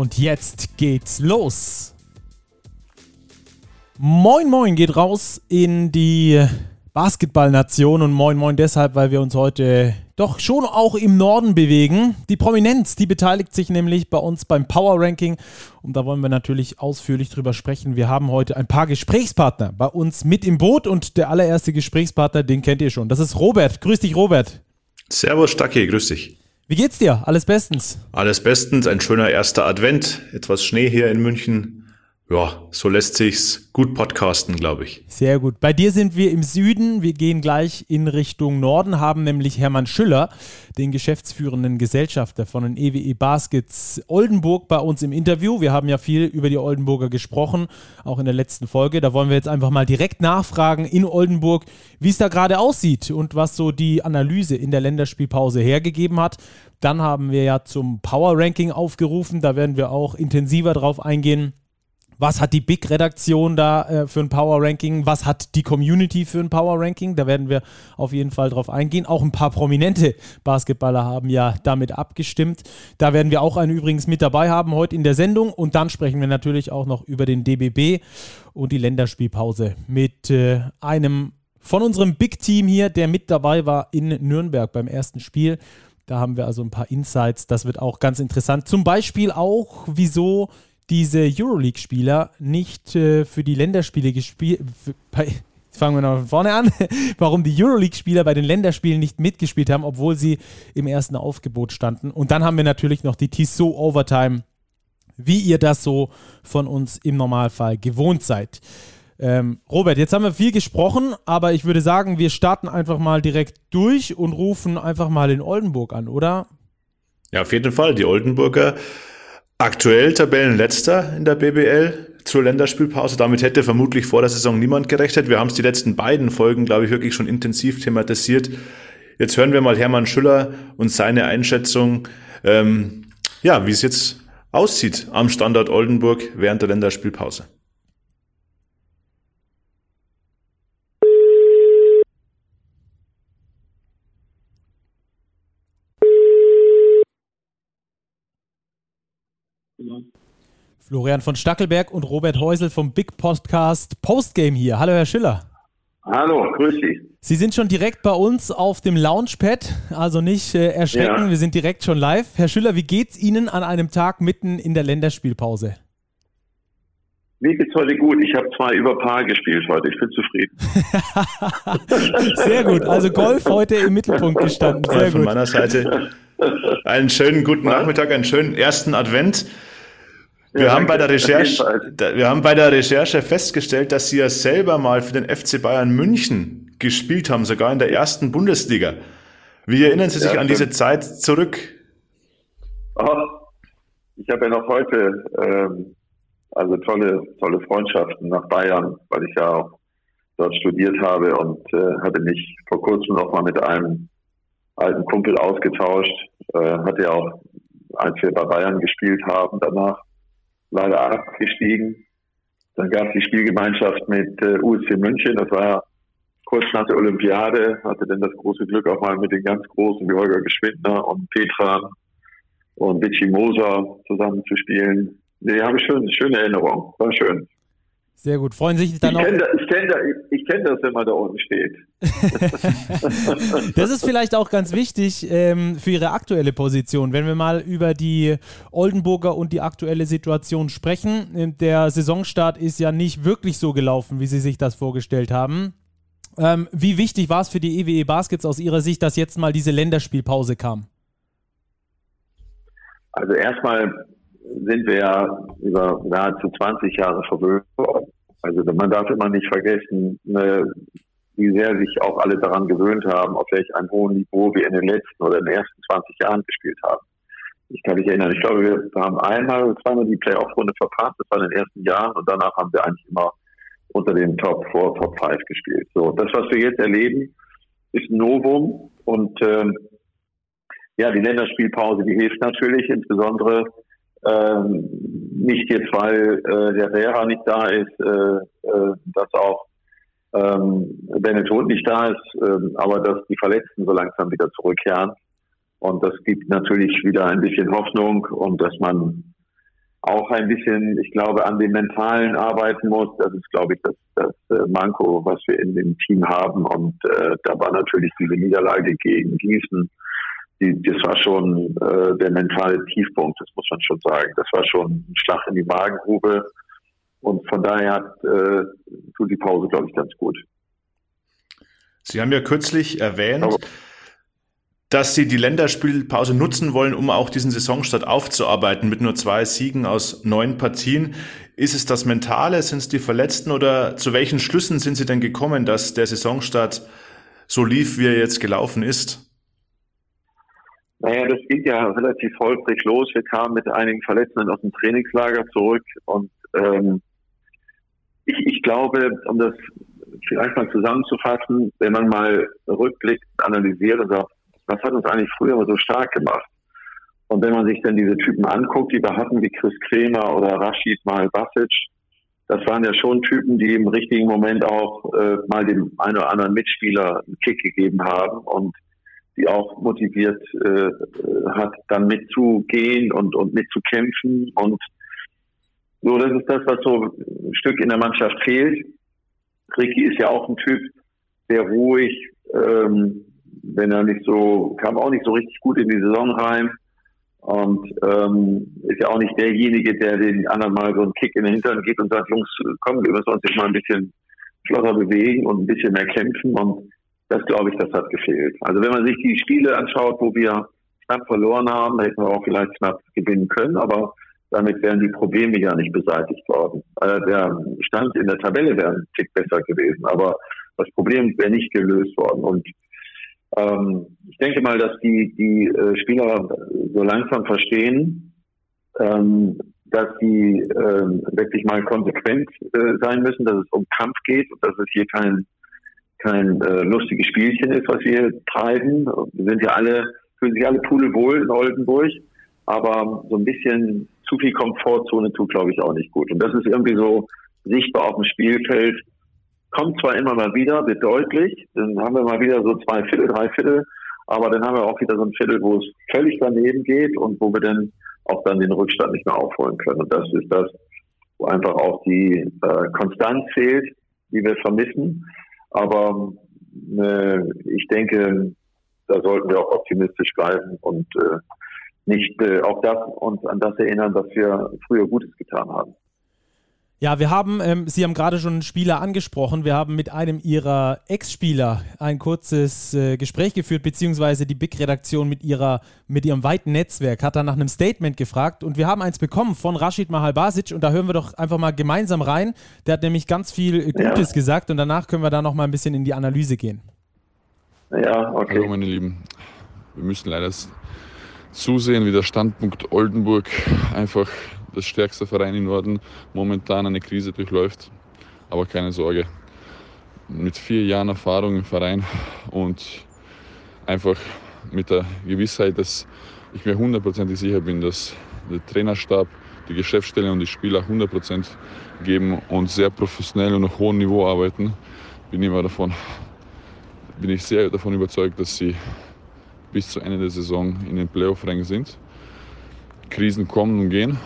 Und jetzt geht's los. Moin Moin geht raus in die Basketballnation und Moin Moin deshalb, weil wir uns heute doch schon auch im Norden bewegen. Die Prominenz, die beteiligt sich nämlich bei uns beim Power Ranking und da wollen wir natürlich ausführlich drüber sprechen. Wir haben heute ein paar Gesprächspartner bei uns mit im Boot und der allererste Gesprächspartner, den kennt ihr schon. Das ist Robert. Grüß dich, Robert. Servus, Stacki, grüß dich. Wie geht's dir? Alles bestens? Alles bestens, ein schöner erster Advent, etwas Schnee hier in München ja, so lässt sich's gut podcasten, glaube ich. Sehr gut. Bei dir sind wir im Süden. Wir gehen gleich in Richtung Norden, haben nämlich Hermann Schüller, den geschäftsführenden Gesellschafter von den EWE Baskets Oldenburg, bei uns im Interview. Wir haben ja viel über die Oldenburger gesprochen, auch in der letzten Folge. Da wollen wir jetzt einfach mal direkt nachfragen in Oldenburg, wie es da gerade aussieht und was so die Analyse in der Länderspielpause hergegeben hat. Dann haben wir ja zum Power Ranking aufgerufen. Da werden wir auch intensiver drauf eingehen was hat die Big-Redaktion da äh, für ein Power-Ranking, was hat die Community für ein Power-Ranking. Da werden wir auf jeden Fall drauf eingehen. Auch ein paar prominente Basketballer haben ja damit abgestimmt. Da werden wir auch einen übrigens mit dabei haben heute in der Sendung. Und dann sprechen wir natürlich auch noch über den DBB und die Länderspielpause mit äh, einem von unserem Big-Team hier, der mit dabei war in Nürnberg beim ersten Spiel. Da haben wir also ein paar Insights. Das wird auch ganz interessant. Zum Beispiel auch, wieso diese Euroleague-Spieler nicht äh, für die Länderspiele gespielt. Fangen wir noch von vorne an. Warum die Euroleague-Spieler bei den Länderspielen nicht mitgespielt haben, obwohl sie im ersten Aufgebot standen. Und dann haben wir natürlich noch die Tissot Overtime, wie ihr das so von uns im Normalfall gewohnt seid. Ähm, Robert, jetzt haben wir viel gesprochen, aber ich würde sagen, wir starten einfach mal direkt durch und rufen einfach mal in Oldenburg an, oder? Ja, auf jeden Fall. Die Oldenburger Aktuell Tabellenletzter in der BBL zur Länderspielpause. Damit hätte vermutlich vor der Saison niemand gerechnet. Wir haben es die letzten beiden Folgen, glaube ich, wirklich schon intensiv thematisiert. Jetzt hören wir mal Hermann Schüller und seine Einschätzung, ähm, ja, wie es jetzt aussieht am Standort Oldenburg während der Länderspielpause. Florian von Stackelberg und Robert Häusel vom Big Podcast Postgame hier. Hallo, Herr Schiller. Hallo, grüß Sie. Sie sind schon direkt bei uns auf dem Launchpad, also nicht äh, erschrecken, ja. wir sind direkt schon live. Herr Schiller, wie geht's Ihnen an einem Tag mitten in der Länderspielpause? Mir geht's heute gut. Ich habe zwei über Paar gespielt heute. Ich bin zufrieden. Sehr gut. Also Golf heute im Mittelpunkt gestanden. Sehr Von gut. meiner Seite einen schönen guten Nachmittag, einen schönen ersten Advent. Wir, ja, haben bei der Recherche, wir haben bei der Recherche festgestellt, dass Sie ja selber mal für den FC Bayern München gespielt haben, sogar in der ersten Bundesliga. Wie erinnern Sie sich ja, an diese Zeit zurück? Oh, ich habe ja noch heute ähm, also tolle, tolle Freundschaften nach Bayern, weil ich ja auch dort studiert habe und äh, hatte mich vor kurzem noch mal mit einem alten Kumpel ausgetauscht. Äh, hatte ja auch, als wir bei Bayern gespielt haben, danach leider abgestiegen. Dann gab es die Spielgemeinschaft mit äh, USC München. Das war kurz nach der Olympiade. Hatte dann das große Glück, auch mal mit den ganz Großen wie Holger Geschwindner und Petra und Vichy Moser zusammen zu spielen. Nee, habe ich schön, schöne Erinnerung. War schön. Sehr gut. Freuen sich dann ich auch. Kenn, ich kenne ich kenn das, wenn man da unten steht. das ist vielleicht auch ganz wichtig ähm, für Ihre aktuelle Position. Wenn wir mal über die Oldenburger und die aktuelle Situation sprechen. Ähm, der Saisonstart ist ja nicht wirklich so gelaufen, wie Sie sich das vorgestellt haben. Ähm, wie wichtig war es für die EWE e Baskets aus Ihrer Sicht, dass jetzt mal diese Länderspielpause kam? Also erstmal sind wir ja über nahezu 20 Jahre verwöhnt worden. Also man darf immer nicht vergessen, ne, wie sehr sich auch alle daran gewöhnt haben, auf welch einem hohen Niveau wir in den letzten oder in den ersten 20 Jahren gespielt haben. ich kann mich erinnern, ich glaube, wir haben einmal oder zweimal die Playoff-Runde verpasst, das war in den ersten Jahren und danach haben wir eigentlich immer unter den Top 4, Top 5 gespielt. So, das, was wir jetzt erleben, ist ein Novum und ähm, ja, die Länderspielpause, die hilft natürlich, insbesondere ähm, nicht jetzt, weil äh, der Vera nicht da ist, äh, äh, dass auch ähm, Benetton nicht da ist, äh, aber dass die Verletzten so langsam wieder zurückkehren. Und das gibt natürlich wieder ein bisschen Hoffnung und dass man auch ein bisschen, ich glaube, an dem Mentalen arbeiten muss. Das ist, glaube ich, das, das äh, Manko, was wir in dem Team haben. Und äh, da war natürlich diese Niederlage gegen Gießen, die, das war schon äh, der mentale Tiefpunkt, das muss man schon sagen. Das war schon ein Schlag in die Magengrube. Und von daher hat, äh, tut die Pause, glaube ich, ganz gut. Sie haben ja kürzlich erwähnt, Aber dass sie die Länderspielpause nutzen wollen, um auch diesen Saisonstart aufzuarbeiten mit nur zwei Siegen aus neun Partien. Ist es das Mentale? Sind es die Verletzten oder zu welchen Schlüssen sind Sie denn gekommen, dass der Saisonstart so lief, wie er jetzt gelaufen ist? Naja, das ging ja relativ holprig los. Wir kamen mit einigen Verletzten aus dem Trainingslager zurück und ähm, ich, ich glaube, um das vielleicht mal zusammenzufassen, wenn man mal rückblickt, analysiert und sagt, was hat uns eigentlich früher so stark gemacht? Und wenn man sich dann diese Typen anguckt, die wir hatten, wie Chris Kremer oder Rashid Mal Basic, das waren ja schon Typen, die im richtigen Moment auch äh, mal dem einen oder anderen Mitspieler einen Kick gegeben haben und die auch motiviert äh, hat, dann mitzugehen und, und mitzukämpfen. Und so, das ist das, was so ein Stück in der Mannschaft fehlt. Ricky ist ja auch ein Typ, der ruhig, ähm, wenn er nicht so, kam auch nicht so richtig gut in die Saison rein. Und ähm, ist ja auch nicht derjenige, der den anderen mal so einen Kick in den Hintern gibt und sagt, Jungs, komm, wir müssen uns jetzt mal ein bisschen flotter bewegen und ein bisschen mehr kämpfen. Und das glaube ich, das hat gefehlt. Also wenn man sich die Spiele anschaut, wo wir knapp verloren haben, hätten wir auch vielleicht knapp gewinnen können, aber damit wären die Probleme ja nicht beseitigt worden. Also der Stand in der Tabelle wäre ein Tick besser gewesen, aber das Problem wäre nicht gelöst worden. Und ähm, ich denke mal, dass die, die äh, Spieler so langsam verstehen, ähm, dass sie ähm, wirklich mal konsequent äh, sein müssen, dass es um Kampf geht und dass es hier kein, kein äh, lustiges Spielchen ist, was wir treiben. Wir sind ja alle, fühlen sich alle pudelwohl in Oldenburg, aber so ein bisschen zu viel Komfortzone tut, glaube ich, auch nicht gut. Und das ist irgendwie so sichtbar auf dem Spielfeld, kommt zwar immer mal wieder, wird deutlich, dann haben wir mal wieder so zwei Viertel, drei Viertel, aber dann haben wir auch wieder so ein Viertel, wo es völlig daneben geht und wo wir dann auch dann den Rückstand nicht mehr aufholen können. Und das ist das, wo einfach auch die äh, Konstanz fehlt, die wir vermissen. Aber äh, ich denke, da sollten wir auch optimistisch bleiben und äh, nicht äh, auch das uns an das erinnern, was wir früher Gutes getan haben. Ja, wir haben, ähm, Sie haben gerade schon einen Spieler angesprochen. Wir haben mit einem Ihrer Ex-Spieler ein kurzes äh, Gespräch geführt, beziehungsweise die Big-Redaktion mit, mit ihrem weiten Netzwerk hat dann nach einem Statement gefragt und wir haben eins bekommen von Rashid Mahalbasic und da hören wir doch einfach mal gemeinsam rein. Der hat nämlich ganz viel Gutes ja. gesagt und danach können wir da noch mal ein bisschen in die Analyse gehen. Ja, okay. Hallo meine Lieben, wir müssen leider zusehen, wie der Standpunkt Oldenburg einfach das stärkste Verein im Norden momentan eine Krise durchläuft. Aber keine Sorge, mit vier Jahren Erfahrung im Verein und einfach mit der Gewissheit, dass ich mir hundertprozentig sicher bin, dass der Trainerstab, die Geschäftsstelle und die Spieler 100% geben und sehr professionell und auf hohem Niveau arbeiten, bin ich, davon, bin ich sehr davon überzeugt, dass sie bis zu Ende der Saison in den Playoff-Rängen sind. Krisen kommen und gehen.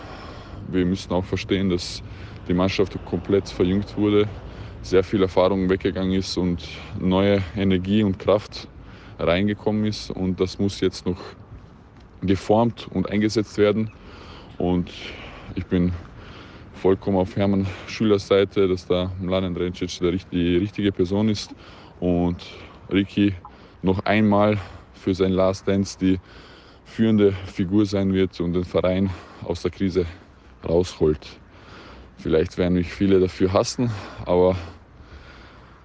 Wir müssen auch verstehen, dass die Mannschaft komplett verjüngt wurde, sehr viel Erfahrung weggegangen ist und neue Energie und Kraft reingekommen ist. Und das muss jetzt noch geformt und eingesetzt werden. Und ich bin vollkommen auf Hermann Schülers Seite, dass da Mladen Drencic die richtige Person ist und Ricky noch einmal für sein Last Dance die führende Figur sein wird und den Verein aus der Krise rausholt. Vielleicht werden mich viele dafür hassen, aber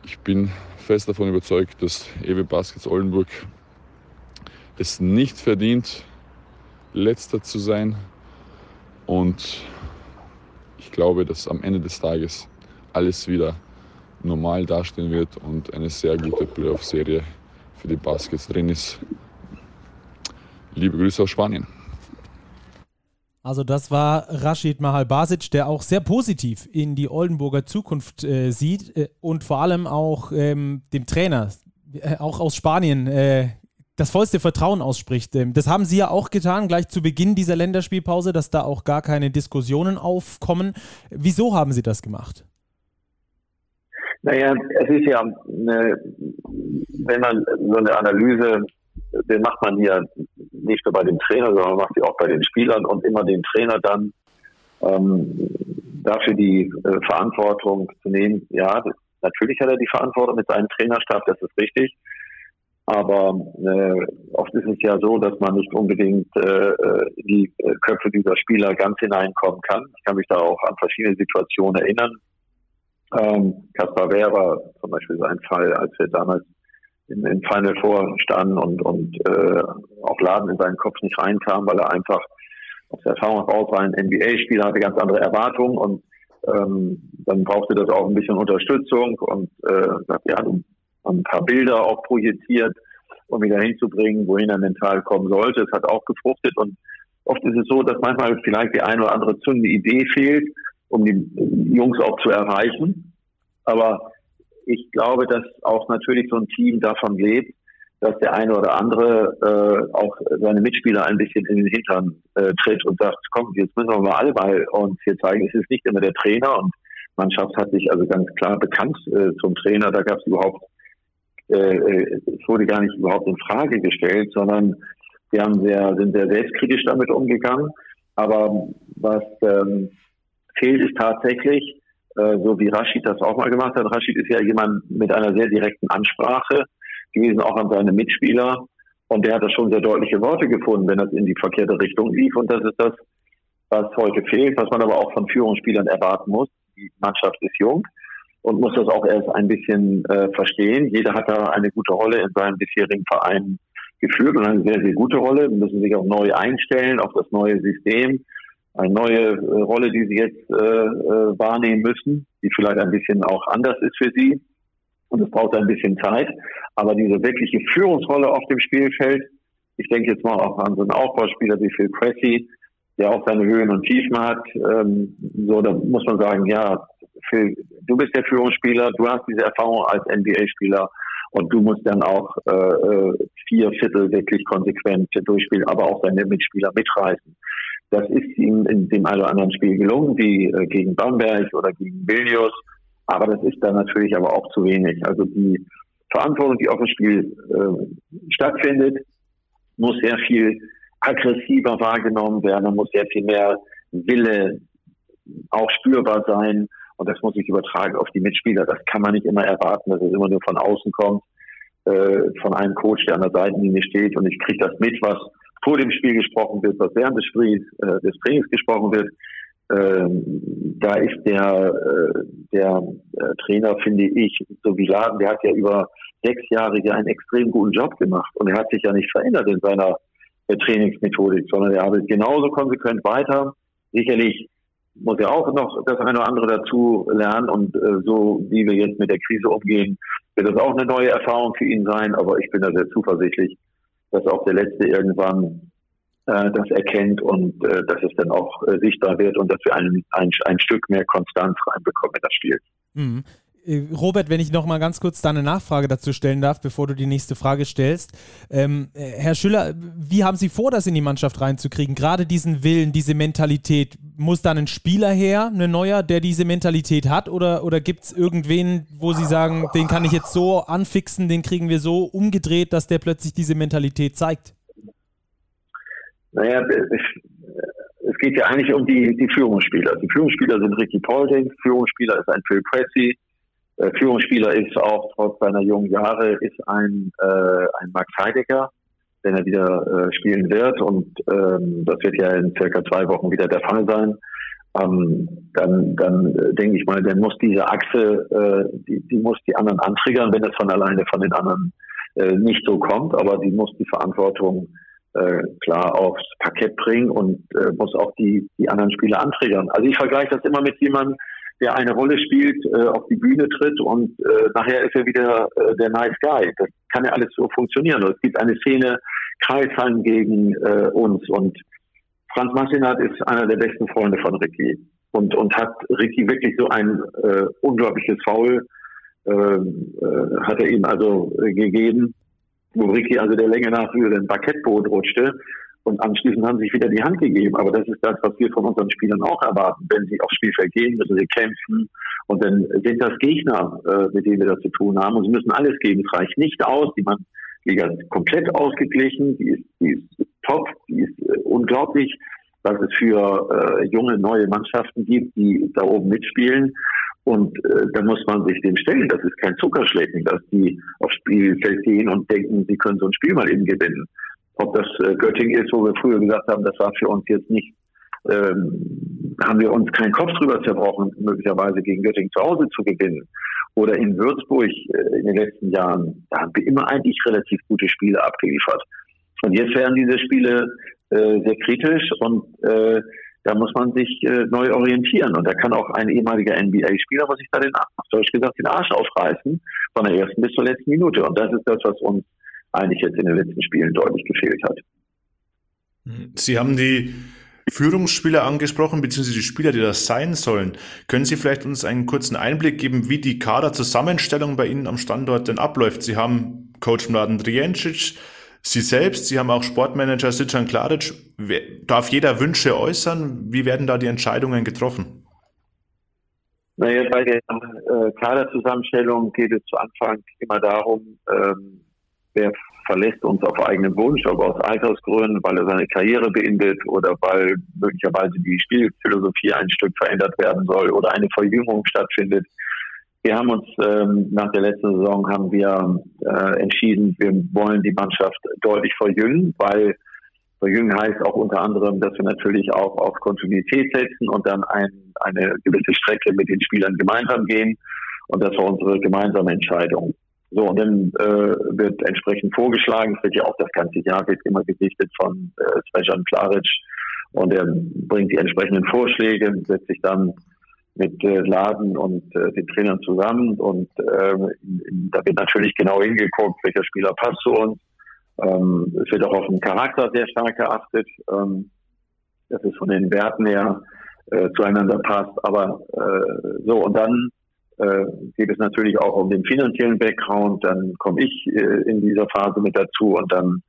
ich bin fest davon überzeugt, dass Ewe Baskets Oldenburg es nicht verdient, letzter zu sein. Und ich glaube, dass am Ende des Tages alles wieder normal dastehen wird und eine sehr gute Playoff-Serie für die Baskets drin ist. Liebe Grüße aus Spanien. Also das war Rashid Mahal Basic, der auch sehr positiv in die Oldenburger Zukunft äh, sieht äh, und vor allem auch ähm, dem Trainer, äh, auch aus Spanien, äh, das vollste Vertrauen ausspricht. Ähm, das haben Sie ja auch getan, gleich zu Beginn dieser Länderspielpause, dass da auch gar keine Diskussionen aufkommen. Wieso haben Sie das gemacht? Naja, es ist ja, eine, wenn man so eine Analyse, den macht man ja nicht nur bei dem Trainer, sondern macht sie auch bei den Spielern und immer den Trainer dann ähm, dafür die äh, Verantwortung zu nehmen. Ja, natürlich hat er die Verantwortung mit seinem Trainerstab, das ist richtig. Aber äh, oft ist es ja so, dass man nicht unbedingt äh, äh die äh, Köpfe dieser Spieler ganz hineinkommen kann. Ich kann mich da auch an verschiedene Situationen erinnern. Ähm, Kaspar Vera zum Beispiel sein Fall, als wir damals im, im Final Four standen und, und äh, auch Laden in seinen Kopf nicht reinkam, weil er einfach aus der Erfahrung heraus ein NBA-Spieler hatte, ganz andere Erwartungen und ähm, dann brauchte das auch ein bisschen Unterstützung und äh, ja, ein paar Bilder auch projiziert, um ihn dahin zu bringen, wohin er mental kommen sollte. Es hat auch gefruchtet und oft ist es so, dass manchmal vielleicht die eine oder andere zündende Idee fehlt um die Jungs auch zu erreichen. Aber ich glaube, dass auch natürlich so ein Team davon lebt, dass der eine oder andere äh, auch seine Mitspieler ein bisschen in den Hintern äh, tritt und sagt, komm, jetzt müssen wir mal alle bei uns hier zeigen, es ist nicht immer der Trainer und Mannschaft hat sich also ganz klar bekannt äh, zum Trainer. Da gab es überhaupt, äh, es wurde gar nicht überhaupt in Frage gestellt, sondern wir haben sehr, sind sehr selbstkritisch damit umgegangen. Aber was ähm, fehlt es tatsächlich, äh, so wie Rashid das auch mal gemacht hat. Rashid ist ja jemand mit einer sehr direkten Ansprache gewesen, auch an seine Mitspieler. Und der hat da schon sehr deutliche Worte gefunden, wenn das in die verkehrte Richtung lief. Und das ist das, was heute fehlt, was man aber auch von Führungsspielern erwarten muss. Die Mannschaft ist jung und muss das auch erst ein bisschen äh, verstehen. Jeder hat da eine gute Rolle in seinem bisherigen Verein geführt und eine sehr, sehr gute Rolle. Müssen sich auch neu einstellen auf das neue System eine neue äh, Rolle, die sie jetzt äh, äh, wahrnehmen müssen, die vielleicht ein bisschen auch anders ist für sie. Und es braucht ein bisschen Zeit. Aber diese wirkliche Führungsrolle auf dem Spielfeld, ich denke jetzt mal auch an so einen Aufbauspieler wie Phil Cressy, der auch seine Höhen und Tiefen hat. Ähm, so, da muss man sagen, ja, Phil, du bist der Führungsspieler, du hast diese Erfahrung als NBA-Spieler und du musst dann auch äh, äh, vier Viertel wirklich konsequent durchspielen, aber auch deine Mitspieler mitreißen. Das ist ihm in dem einen oder anderen Spiel gelungen, wie äh, gegen Bamberg oder gegen Vilnius. Aber das ist dann natürlich aber auch zu wenig. Also die Verantwortung, die auf dem Spiel äh, stattfindet, muss sehr viel aggressiver wahrgenommen werden. muss sehr viel mehr Wille auch spürbar sein. Und das muss sich übertragen auf die Mitspieler. Das kann man nicht immer erwarten, dass es immer nur von außen kommt, äh, von einem Coach, der an der Seitenlinie steht. Und ich kriege das mit, was vor dem Spiel gesprochen wird, was während des Spiels, äh, des Trainings gesprochen wird. Ähm, da ist der, äh, der äh, Trainer, finde ich, so wie Laden, der hat ja über sechs Jahre ja einen extrem guten Job gemacht und er hat sich ja nicht verändert in seiner äh, Trainingsmethodik, sondern er arbeitet genauso konsequent weiter. Sicherlich muss er auch noch das eine oder andere dazu lernen und äh, so wie wir jetzt mit der Krise umgehen, wird das auch eine neue Erfahrung für ihn sein, aber ich bin da sehr zuversichtlich, dass auch der Letzte irgendwann äh, das erkennt und äh, dass es dann auch äh, sichtbar wird und dass wir ein, ein, ein Stück mehr Konstanz reinbekommen in das Spiel. Mhm. Äh, Robert, wenn ich noch mal ganz kurz da eine Nachfrage dazu stellen darf, bevor du die nächste Frage stellst. Ähm, äh, Herr Schüller, wie haben Sie vor, das in die Mannschaft reinzukriegen? Gerade diesen Willen, diese Mentalität. Muss dann ein Spieler her, ein neuer, der diese Mentalität hat? Oder, oder gibt es irgendwen, wo Sie sagen, den kann ich jetzt so anfixen, den kriegen wir so umgedreht, dass der plötzlich diese Mentalität zeigt? Naja, es, es geht ja eigentlich um die, die Führungsspieler. Die Führungsspieler sind Ricky Paulding, Führungsspieler ist ein Phil Pressey, äh, Führungsspieler ist auch trotz seiner jungen Jahre ist ein, äh, ein Max Heidegger, wenn er wieder äh, spielen wird und ähm, das wird ja in circa zwei Wochen wieder der Fall sein. Ähm, dann, dann äh, denke ich mal, dann muss diese Achse, äh, die, die muss die anderen antriggern, wenn es von alleine von den anderen äh, nicht so kommt, aber die muss die Verantwortung äh, klar aufs Parkett bringen und äh, muss auch die, die anderen Spieler antriggern. Also ich vergleiche das immer mit jemandem, der eine Rolle spielt, äh, auf die Bühne tritt und äh, nachher ist er wieder äh, der Nice Guy. Das kann ja alles so funktionieren. es gibt eine Szene, Kreisheim gegen äh, uns und Franz Massinat ist einer der besten Freunde von Ricky und, und hat Ricky wirklich so ein äh, unglaubliches Foul äh, äh, hat er ihm also äh, gegeben, wo Ricky also der Länge nach über den Parkettboden rutschte und anschließend haben sie sich wieder die Hand gegeben. Aber das ist das, was wir von unseren Spielern auch erwarten. Wenn sie aufs Spielfeld gehen, müssen sie kämpfen. Und dann sind das Gegner, äh, mit denen wir das zu tun haben. Und sie müssen alles geben. Es reicht nicht aus. Die Liga ist komplett ausgeglichen. Die ist, die ist top. Die ist äh, unglaublich, was es für äh, junge, neue Mannschaften gibt, die da oben mitspielen. Und äh, da muss man sich dem stellen. Das ist kein Zuckerschlecken, dass die aufs Spielfeld gehen und denken, sie können so ein Spiel mal eben gewinnen. Ob das äh, Göttingen ist, wo wir früher gesagt haben, das war für uns jetzt nicht, ähm, haben wir uns keinen Kopf drüber zerbrochen, möglicherweise gegen Göttingen zu Hause zu gewinnen. Oder in Würzburg äh, in den letzten Jahren, da haben wir immer eigentlich relativ gute Spiele abgeliefert. Und jetzt werden diese Spiele äh, sehr kritisch und äh, da muss man sich äh, neu orientieren. Und da kann auch ein ehemaliger NBA-Spieler, was ich da den, auf Deutsch gesagt, den Arsch aufreißen, von der ersten bis zur letzten Minute. Und das ist das, was uns eigentlich jetzt in den letzten Spielen deutlich gefehlt hat. Sie haben die Führungsspieler angesprochen, beziehungsweise die Spieler, die das sein sollen. Können Sie vielleicht uns einen kurzen Einblick geben, wie die Kaderzusammenstellung bei Ihnen am Standort denn abläuft? Sie haben Coach Mladen Driencic, Sie selbst, Sie haben auch Sportmanager Sitjan Klaric. Darf jeder Wünsche äußern? Wie werden da die Entscheidungen getroffen? Naja, bei der äh, Kaderzusammenstellung geht es zu Anfang immer darum, ähm, wer verlässt uns auf eigenen Wunsch, ob aus Altersgründen, weil er seine Karriere beendet oder weil möglicherweise die Spielphilosophie ein Stück verändert werden soll oder eine Verjüngung stattfindet. Wir haben uns ähm, nach der letzten Saison haben wir äh, entschieden, wir wollen die Mannschaft deutlich verjüngen, weil verjüngen heißt auch unter anderem, dass wir natürlich auch auf Kontinuität setzen und dann ein, eine gewisse Strecke mit den Spielern gemeinsam gehen. Und das war unsere gemeinsame Entscheidung. So, und dann äh, wird entsprechend vorgeschlagen, es wird ja auch das ganze Jahr wird immer gesichtet von äh, Svejan Klaric und er bringt die entsprechenden Vorschläge, setzt sich dann mit äh, Laden und äh, den Trainern zusammen und äh, da wird natürlich genau hingeguckt, welcher Spieler passt zu uns. Ähm, es wird auch auf den Charakter sehr stark geachtet, ähm, dass es von den Werten her äh, zueinander passt. Aber äh, so und dann äh, geht es natürlich auch um den finanziellen Background. Dann komme ich äh, in dieser Phase mit dazu und dann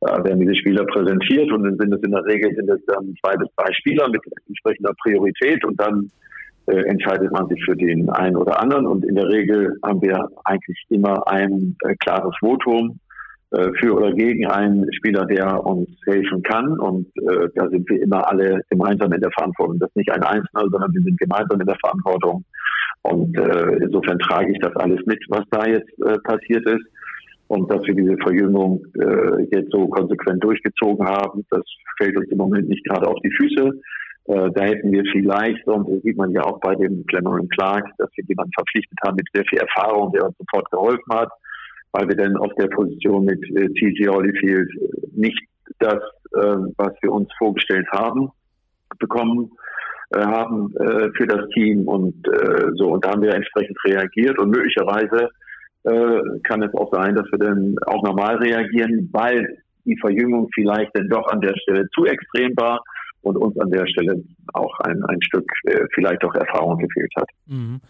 äh, werden diese Spieler präsentiert. Und dann sind es in der Regel sind es dann zwei bis drei Spieler mit entsprechender Priorität. Und dann äh, entscheidet man sich für den einen oder anderen. Und in der Regel haben wir eigentlich immer ein äh, klares Votum äh, für oder gegen einen Spieler, der uns helfen kann. Und äh, da sind wir immer alle gemeinsam in der Verantwortung. Das ist nicht ein Einzelner, sondern wir sind gemeinsam in der Verantwortung und äh, insofern trage ich das alles mit, was da jetzt äh, passiert ist. Und dass wir diese Verjüngung äh, jetzt so konsequent durchgezogen haben, das fällt uns im Moment nicht gerade auf die Füße. Äh, da hätten wir vielleicht, und das sieht man ja auch bei dem Cameron Clark, dass wir jemanden verpflichtet haben mit sehr viel Erfahrung, der uns sofort geholfen hat, weil wir dann auf der Position mit äh, TJ Holyfield nicht das, äh, was wir uns vorgestellt haben, bekommen haben äh, für das Team und äh, so. Und da haben wir entsprechend reagiert und möglicherweise äh, kann es auch sein, dass wir dann auch normal reagieren, weil die Verjüngung vielleicht dann doch an der Stelle zu extrem war und uns an der Stelle auch ein, ein Stück äh, vielleicht auch Erfahrung gefehlt hat. Mhm.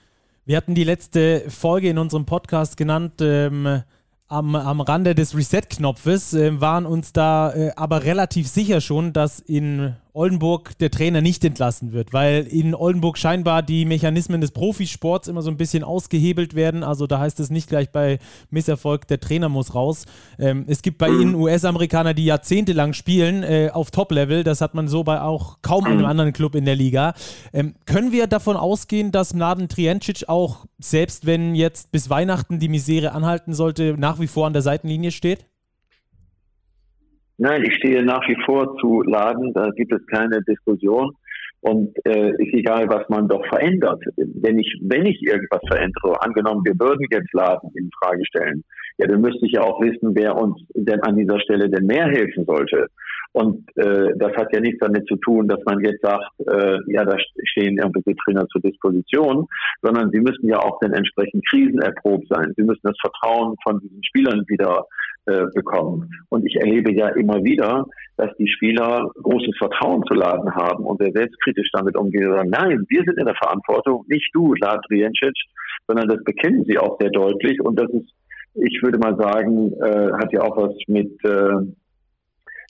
Wir hatten die letzte Folge in unserem Podcast genannt, ähm, am, am Rande des Reset-Knopfes, äh, waren uns da äh, aber relativ sicher schon, dass in Oldenburg der Trainer nicht entlassen wird, weil in Oldenburg scheinbar die Mechanismen des Profisports immer so ein bisschen ausgehebelt werden. Also da heißt es nicht gleich bei Misserfolg, der Trainer muss raus. Ähm, es gibt bei ihnen US-Amerikaner, die jahrzehntelang spielen äh, auf Top-Level. Das hat man so bei auch kaum einem anderen Club in der Liga. Ähm, können wir davon ausgehen, dass Mladen Triencic auch, selbst wenn jetzt bis Weihnachten die Misere anhalten sollte, nach wie vor an der Seitenlinie steht? Nein, ich stehe nach wie vor zu Laden, da gibt es keine Diskussion. Und äh, ist egal, was man doch verändert. Wenn ich, wenn ich irgendwas verändere, angenommen, wir würden jetzt Laden in Frage stellen, ja, dann müsste ich ja auch wissen, wer uns denn an dieser Stelle denn mehr helfen sollte. Und äh, das hat ja nichts damit zu tun, dass man jetzt sagt, äh, ja, da stehen irgendwelche Trainer zur Disposition, sondern sie müssen ja auch dann entsprechend krisenerprobt sein. Sie müssen das Vertrauen von diesen Spielern wieder äh, bekommen. Und ich erlebe ja immer wieder, dass die Spieler großes Vertrauen zu Laden haben und sehr selbstkritisch damit umgehen und sagen, nein, wir sind in der Verantwortung, nicht du, Lad Riencic, sondern das bekennen sie auch sehr deutlich. Und das ist, ich würde mal sagen, äh, hat ja auch was mit äh,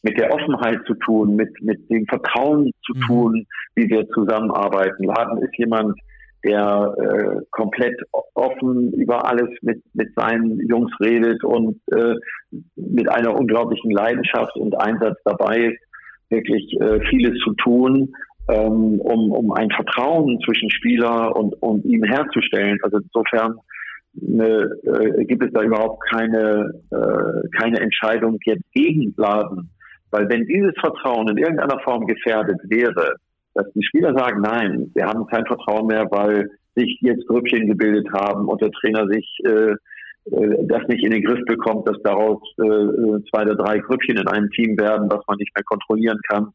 mit der Offenheit zu tun, mit, mit dem Vertrauen zu mhm. tun, wie wir zusammenarbeiten. Laden ist jemand, der äh, komplett offen über alles mit, mit seinen Jungs redet und äh, mit einer unglaublichen Leidenschaft und Einsatz dabei ist, wirklich äh, vieles zu tun, ähm, um, um ein Vertrauen zwischen Spieler und, und ihm herzustellen. Also insofern eine, äh, gibt es da überhaupt keine, äh, keine Entscheidung jetzt gegen Laden weil wenn dieses Vertrauen in irgendeiner Form gefährdet wäre, dass die Spieler sagen, nein, wir haben kein Vertrauen mehr, weil sich jetzt Grüppchen gebildet haben und der Trainer sich äh, äh, das nicht in den Griff bekommt, dass daraus äh, zwei oder drei Grüppchen in einem Team werden, was man nicht mehr kontrollieren kann,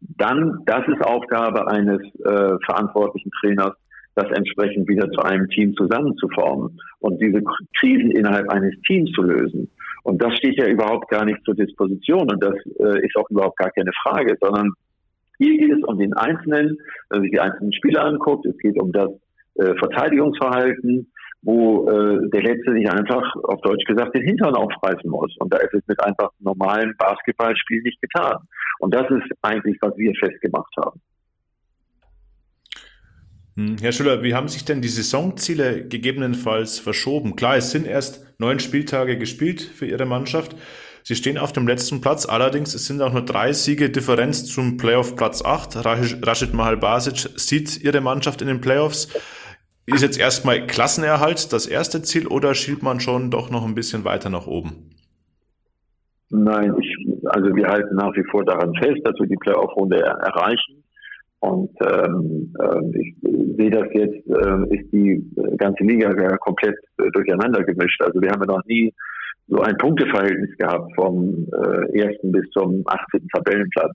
dann, das ist Aufgabe eines äh, verantwortlichen Trainers, das entsprechend wieder zu einem Team zusammenzuformen und diese Krisen innerhalb eines Teams zu lösen. Und das steht ja überhaupt gar nicht zur Disposition und das äh, ist auch überhaupt gar keine Frage, sondern hier geht es um den Einzelnen, wenn man sich die einzelnen Spieler anguckt, es geht um das äh, Verteidigungsverhalten, wo äh, der Letzte sich einfach, auf Deutsch gesagt, den Hintern aufreißen muss. Und da ist es mit einfach normalen Basketballspiel nicht getan. Und das ist eigentlich, was wir festgemacht haben. Hm, Herr Schüller, wie haben sich denn die Saisonziele gegebenenfalls verschoben? Klar, es sind erst neun Spieltage gespielt für Ihre Mannschaft. Sie stehen auf dem letzten Platz, allerdings es sind auch nur drei Siege Differenz zum Playoff Platz 8. Rashid Mahal Basic sieht Ihre Mannschaft in den Playoffs. Ist jetzt erstmal Klassenerhalt das erste Ziel oder schielt man schon doch noch ein bisschen weiter nach oben? Nein, ich, also wir halten nach wie vor daran fest, dass wir die Playoff-Runde erreichen. Und ähm, äh, ich sehe das jetzt, äh, ist die ganze Liga ja komplett äh, durcheinander gemischt. Also wir haben ja noch nie so ein Punkteverhältnis gehabt vom äh, ersten bis zum 18. Tabellenplatz.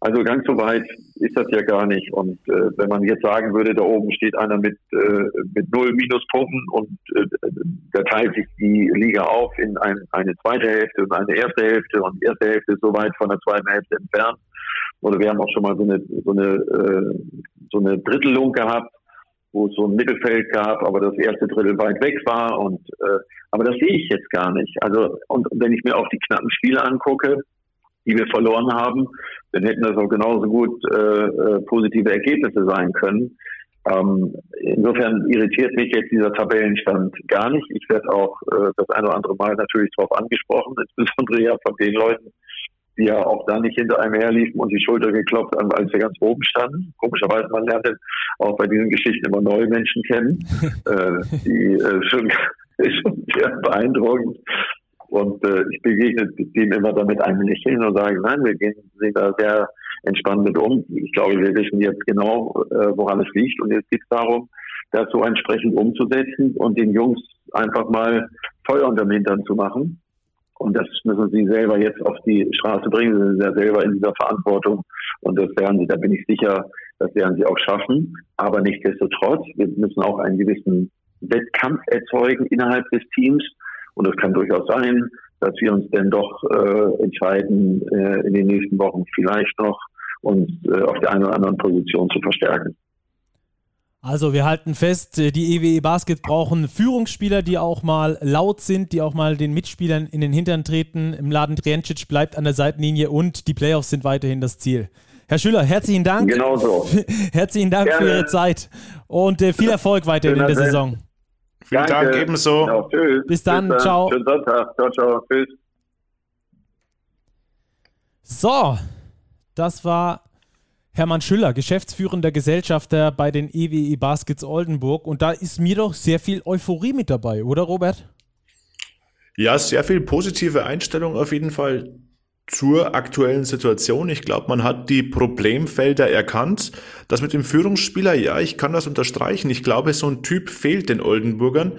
Also ganz so weit ist das ja gar nicht. Und äh, wenn man jetzt sagen würde, da oben steht einer mit, äh, mit null Minuspunkten und äh, da teilt sich die Liga auf in ein, eine zweite Hälfte und eine erste Hälfte und die erste Hälfte ist so weit von der zweiten Hälfte entfernt, oder wir haben auch schon mal so eine, so eine, äh, so eine Drittelung gehabt, wo es so ein Mittelfeld gab, aber das erste Drittel weit weg war. Und äh, aber das sehe ich jetzt gar nicht. Also und wenn ich mir auch die knappen Spiele angucke, die wir verloren haben, dann hätten das auch genauso gut äh, äh, positive Ergebnisse sein können. Ähm, insofern irritiert mich jetzt dieser Tabellenstand gar nicht. Ich werde auch äh, das eine oder andere Mal natürlich darauf angesprochen, insbesondere ja von den Leuten, die ja auch da nicht hinter einem herliefen und die Schulter geklopft haben, als wir ganz oben standen. Komischerweise, man lernt auch bei diesen Geschichten immer neue Menschen kennen, äh, die äh, schon, schon sehr beeindruckend. Und äh, ich begegne dem immer damit einem Lächeln und sage, nein, wir gehen sehen da sehr entspannt mit um. Ich glaube, wir wissen jetzt genau, äh, woran es liegt. Und jetzt geht es darum, das so entsprechend umzusetzen und den Jungs einfach mal Feuer unter dem Hintern zu machen und das müssen sie selber jetzt auf die Straße bringen. Sie sind ja selber in dieser Verantwortung. Und das werden sie, da bin ich sicher, das werden sie auch schaffen. Aber nichtsdestotrotz, wir müssen auch einen gewissen Wettkampf erzeugen innerhalb des Teams. Und es kann durchaus sein, dass wir uns denn doch äh, entscheiden, äh, in den nächsten Wochen vielleicht noch uns äh, auf der einen oder anderen Position zu verstärken. Also wir halten fest, äh, die EWE e Basket brauchen Führungsspieler, die auch mal laut sind, die auch mal den Mitspielern in den Hintern treten. Im Laden Triancic bleibt an der Seitenlinie und die Playoffs sind weiterhin das Ziel. Herr Schüller, herzlichen Dank. Genau so. herzlichen Dank Gerne. für Ihre Zeit und äh, viel Erfolg weiterhin in der Saison. Vielen Danke. Dank, ebenso. Genau, tschüss. Bis dann, Bis dann. ciao. Schönen Sonntag. Ciao, ciao. Tschüss. So, das war Hermann Schüller, geschäftsführender Gesellschafter bei den EWE e Baskets Oldenburg. Und da ist mir doch sehr viel Euphorie mit dabei, oder Robert? Ja, sehr viel positive Einstellung auf jeden Fall zur aktuellen Situation. Ich glaube, man hat die Problemfelder erkannt. Das mit dem Führungsspieler, ja, ich kann das unterstreichen. Ich glaube, so ein Typ fehlt den Oldenburgern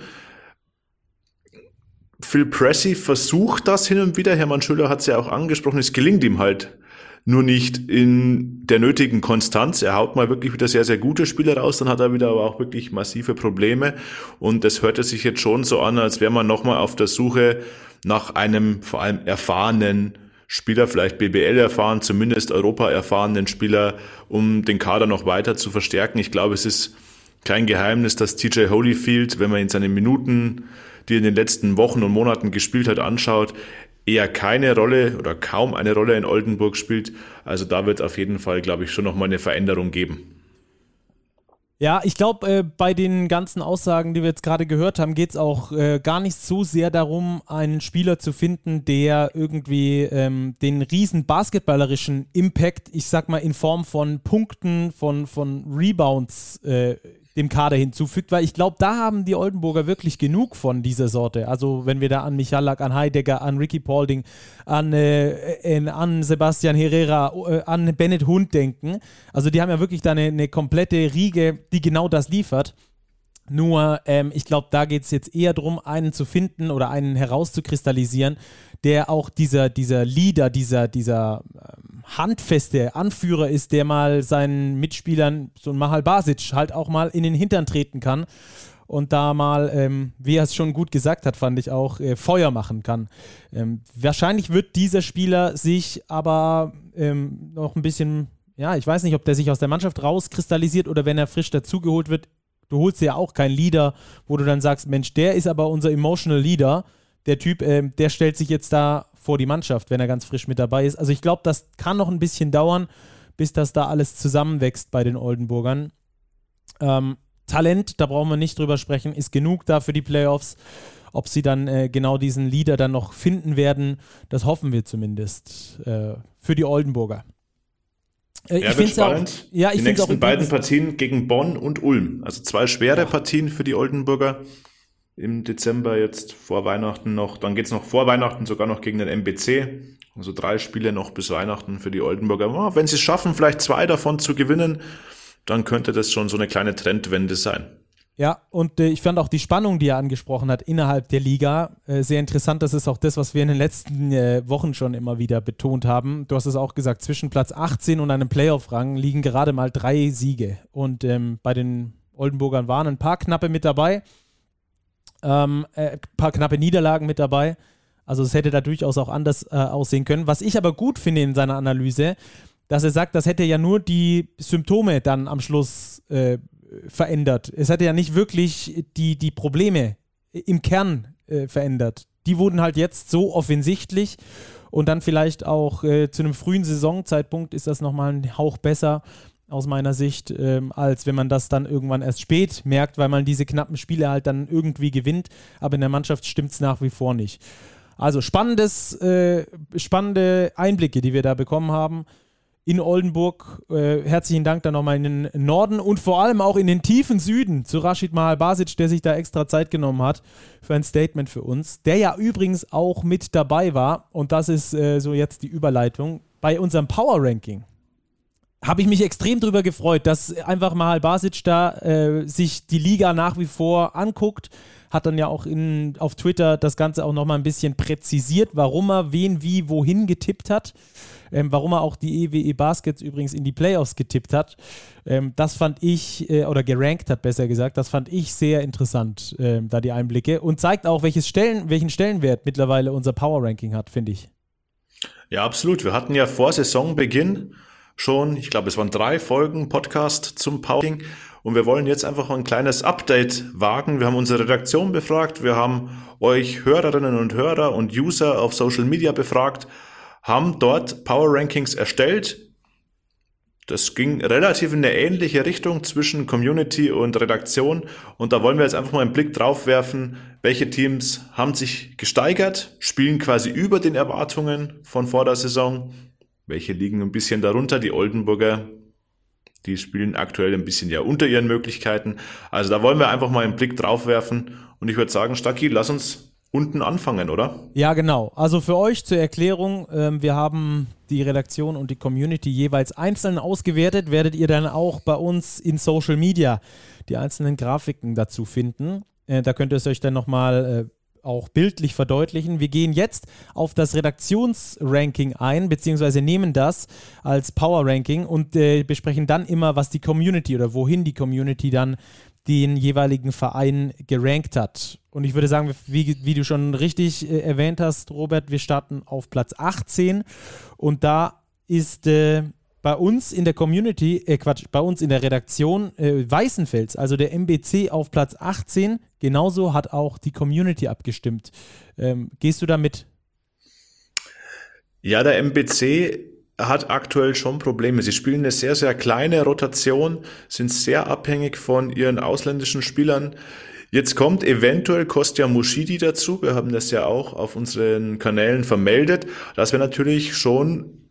Phil Pressey versucht das hin und wieder. Hermann Schüller hat es ja auch angesprochen. Es gelingt ihm halt nur nicht in der nötigen Konstanz. Er haut mal wirklich wieder sehr, sehr gute Spiele raus, dann hat er wieder aber auch wirklich massive Probleme. Und es hörte sich jetzt schon so an, als wäre man nochmal auf der Suche nach einem vor allem erfahrenen Spieler, vielleicht BBL erfahren, zumindest Europa erfahrenen Spieler, um den Kader noch weiter zu verstärken. Ich glaube, es ist kein Geheimnis, dass TJ Holyfield, wenn man in seine Minuten, die er in den letzten Wochen und Monaten gespielt hat, anschaut, eher keine Rolle oder kaum eine Rolle in Oldenburg spielt. Also da wird auf jeden Fall, glaube ich, schon nochmal eine Veränderung geben. Ja, ich glaube, äh, bei den ganzen Aussagen, die wir jetzt gerade gehört haben, geht es auch äh, gar nicht so sehr darum, einen Spieler zu finden, der irgendwie ähm, den riesen basketballerischen Impact, ich sag mal, in Form von Punkten, von, von Rebounds äh, dem Kader hinzufügt, weil ich glaube, da haben die Oldenburger wirklich genug von dieser Sorte. Also wenn wir da an Michalak, an Heidegger, an Ricky Paulding, an, äh, an Sebastian Herrera, äh, an Bennett Hund denken. Also die haben ja wirklich da eine, eine komplette Riege, die genau das liefert. Nur, ähm, ich glaube, da geht es jetzt eher darum, einen zu finden oder einen herauszukristallisieren, der auch dieser, dieser Leader, dieser, dieser ähm, handfeste Anführer ist, der mal seinen Mitspielern, so ein Mahal Basic, halt auch mal in den Hintern treten kann und da mal, ähm, wie er es schon gut gesagt hat, fand ich auch, äh, Feuer machen kann. Ähm, wahrscheinlich wird dieser Spieler sich aber ähm, noch ein bisschen, ja, ich weiß nicht, ob der sich aus der Mannschaft rauskristallisiert oder wenn er frisch dazugeholt wird, Du holst ja auch keinen Leader, wo du dann sagst, Mensch, der ist aber unser emotional Leader. Der Typ, äh, der stellt sich jetzt da vor die Mannschaft, wenn er ganz frisch mit dabei ist. Also ich glaube, das kann noch ein bisschen dauern, bis das da alles zusammenwächst bei den Oldenburgern. Ähm, Talent, da brauchen wir nicht drüber sprechen, ist genug da für die Playoffs. Ob sie dann äh, genau diesen Leader dann noch finden werden, das hoffen wir zumindest äh, für die Oldenburger. Äh, ja, ich finde spannend. Auch, ja, ich die nächsten auch beiden Partien gegen Bonn und Ulm. Also zwei schwere ja. Partien für die Oldenburger. Im Dezember jetzt vor Weihnachten noch. Dann geht's noch vor Weihnachten sogar noch gegen den MBC. Also drei Spiele noch bis Weihnachten für die Oldenburger. Oh, wenn sie es schaffen, vielleicht zwei davon zu gewinnen, dann könnte das schon so eine kleine Trendwende sein. Ja, und äh, ich fand auch die Spannung, die er angesprochen hat, innerhalb der Liga äh, sehr interessant. Das ist auch das, was wir in den letzten äh, Wochen schon immer wieder betont haben. Du hast es auch gesagt, zwischen Platz 18 und einem Playoff-Rang liegen gerade mal drei Siege. Und ähm, bei den Oldenburgern waren ein paar knappe mit dabei, ähm, ein äh, paar knappe Niederlagen mit dabei. Also es hätte da durchaus auch anders äh, aussehen können. Was ich aber gut finde in seiner Analyse, dass er sagt, das hätte ja nur die Symptome dann am Schluss äh, verändert. Es hat ja nicht wirklich die, die Probleme im Kern äh, verändert. Die wurden halt jetzt so offensichtlich und dann vielleicht auch äh, zu einem frühen Saisonzeitpunkt ist das nochmal ein Hauch besser aus meiner Sicht, ähm, als wenn man das dann irgendwann erst spät merkt, weil man diese knappen Spiele halt dann irgendwie gewinnt, aber in der Mannschaft stimmt es nach wie vor nicht. Also spannendes, äh, spannende Einblicke, die wir da bekommen haben in Oldenburg. Äh, herzlichen Dank dann nochmal in den Norden und vor allem auch in den tiefen Süden zu Rashid Mahal Basic, der sich da extra Zeit genommen hat für ein Statement für uns. Der ja übrigens auch mit dabei war und das ist äh, so jetzt die Überleitung bei unserem Power Ranking. Habe ich mich extrem darüber gefreut, dass einfach Mahal Basic da äh, sich die Liga nach wie vor anguckt hat dann ja auch in, auf Twitter das Ganze auch nochmal ein bisschen präzisiert, warum er wen wie wohin getippt hat ähm, warum er auch die EWE e Baskets übrigens in die Playoffs getippt hat. Ähm, das fand ich, äh, oder gerankt hat besser gesagt, das fand ich sehr interessant, äh, da die Einblicke und zeigt auch, Stellen, welchen Stellenwert mittlerweile unser Power Ranking hat, finde ich. Ja, absolut. Wir hatten ja vor Saisonbeginn schon, ich glaube, es waren drei Folgen Podcast zum Power Ranking. Und wir wollen jetzt einfach ein kleines Update wagen. Wir haben unsere Redaktion befragt, wir haben euch Hörerinnen und Hörer und User auf Social Media befragt haben dort Power Rankings erstellt. Das ging relativ in eine ähnliche Richtung zwischen Community und Redaktion. Und da wollen wir jetzt einfach mal einen Blick drauf werfen, welche Teams haben sich gesteigert, spielen quasi über den Erwartungen von vor der Saison, welche liegen ein bisschen darunter. Die Oldenburger, die spielen aktuell ein bisschen ja unter ihren Möglichkeiten. Also da wollen wir einfach mal einen Blick drauf werfen. Und ich würde sagen, Stacki, lass uns unten anfangen, oder? Ja, genau. Also für euch zur Erklärung, ähm, wir haben die Redaktion und die Community jeweils einzeln ausgewertet, werdet ihr dann auch bei uns in Social Media die einzelnen Grafiken dazu finden. Äh, da könnt ihr es euch dann nochmal äh, auch bildlich verdeutlichen. Wir gehen jetzt auf das Redaktionsranking ein, beziehungsweise nehmen das als Power Ranking und äh, besprechen dann immer, was die Community oder wohin die Community dann den jeweiligen Verein gerankt hat. Und ich würde sagen, wie, wie du schon richtig äh, erwähnt hast, Robert, wir starten auf Platz 18 und da ist äh, bei uns in der Community, äh Quatsch, bei uns in der Redaktion äh, Weißenfels, also der MBC auf Platz 18. Genauso hat auch die Community abgestimmt. Ähm, gehst du damit? Ja, der MBC hat aktuell schon Probleme. Sie spielen eine sehr, sehr kleine Rotation, sind sehr abhängig von ihren ausländischen Spielern. Jetzt kommt eventuell Kostja Mushidi dazu. Wir haben das ja auch auf unseren Kanälen vermeldet. Das wäre natürlich schon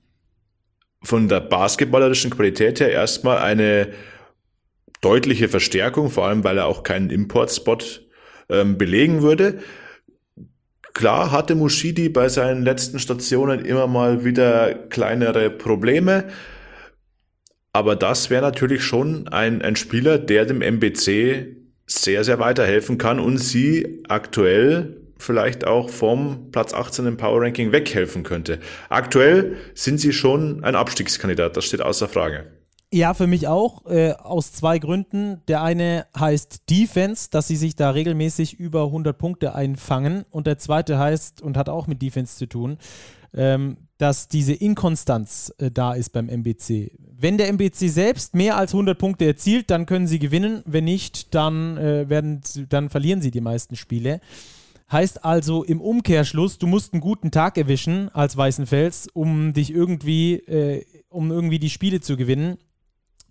von der basketballerischen Qualität her erstmal eine deutliche Verstärkung, vor allem weil er auch keinen Importspot ähm, belegen würde. Klar hatte Mushidi bei seinen letzten Stationen immer mal wieder kleinere Probleme, aber das wäre natürlich schon ein, ein Spieler, der dem MBC sehr, sehr weiterhelfen kann und sie aktuell vielleicht auch vom Platz 18 im Power Ranking weghelfen könnte. Aktuell sind sie schon ein Abstiegskandidat, das steht außer Frage. Ja, für mich auch, äh, aus zwei Gründen. Der eine heißt Defense, dass sie sich da regelmäßig über 100 Punkte einfangen. Und der zweite heißt, und hat auch mit Defense zu tun, ähm, dass diese Inkonstanz äh, da ist beim MBC. Wenn der MBC selbst mehr als 100 Punkte erzielt, dann können sie gewinnen. Wenn nicht, dann, äh, werden, dann verlieren sie die meisten Spiele. Heißt also im Umkehrschluss, du musst einen guten Tag erwischen als Weißenfels, um dich irgendwie, äh, um irgendwie die Spiele zu gewinnen.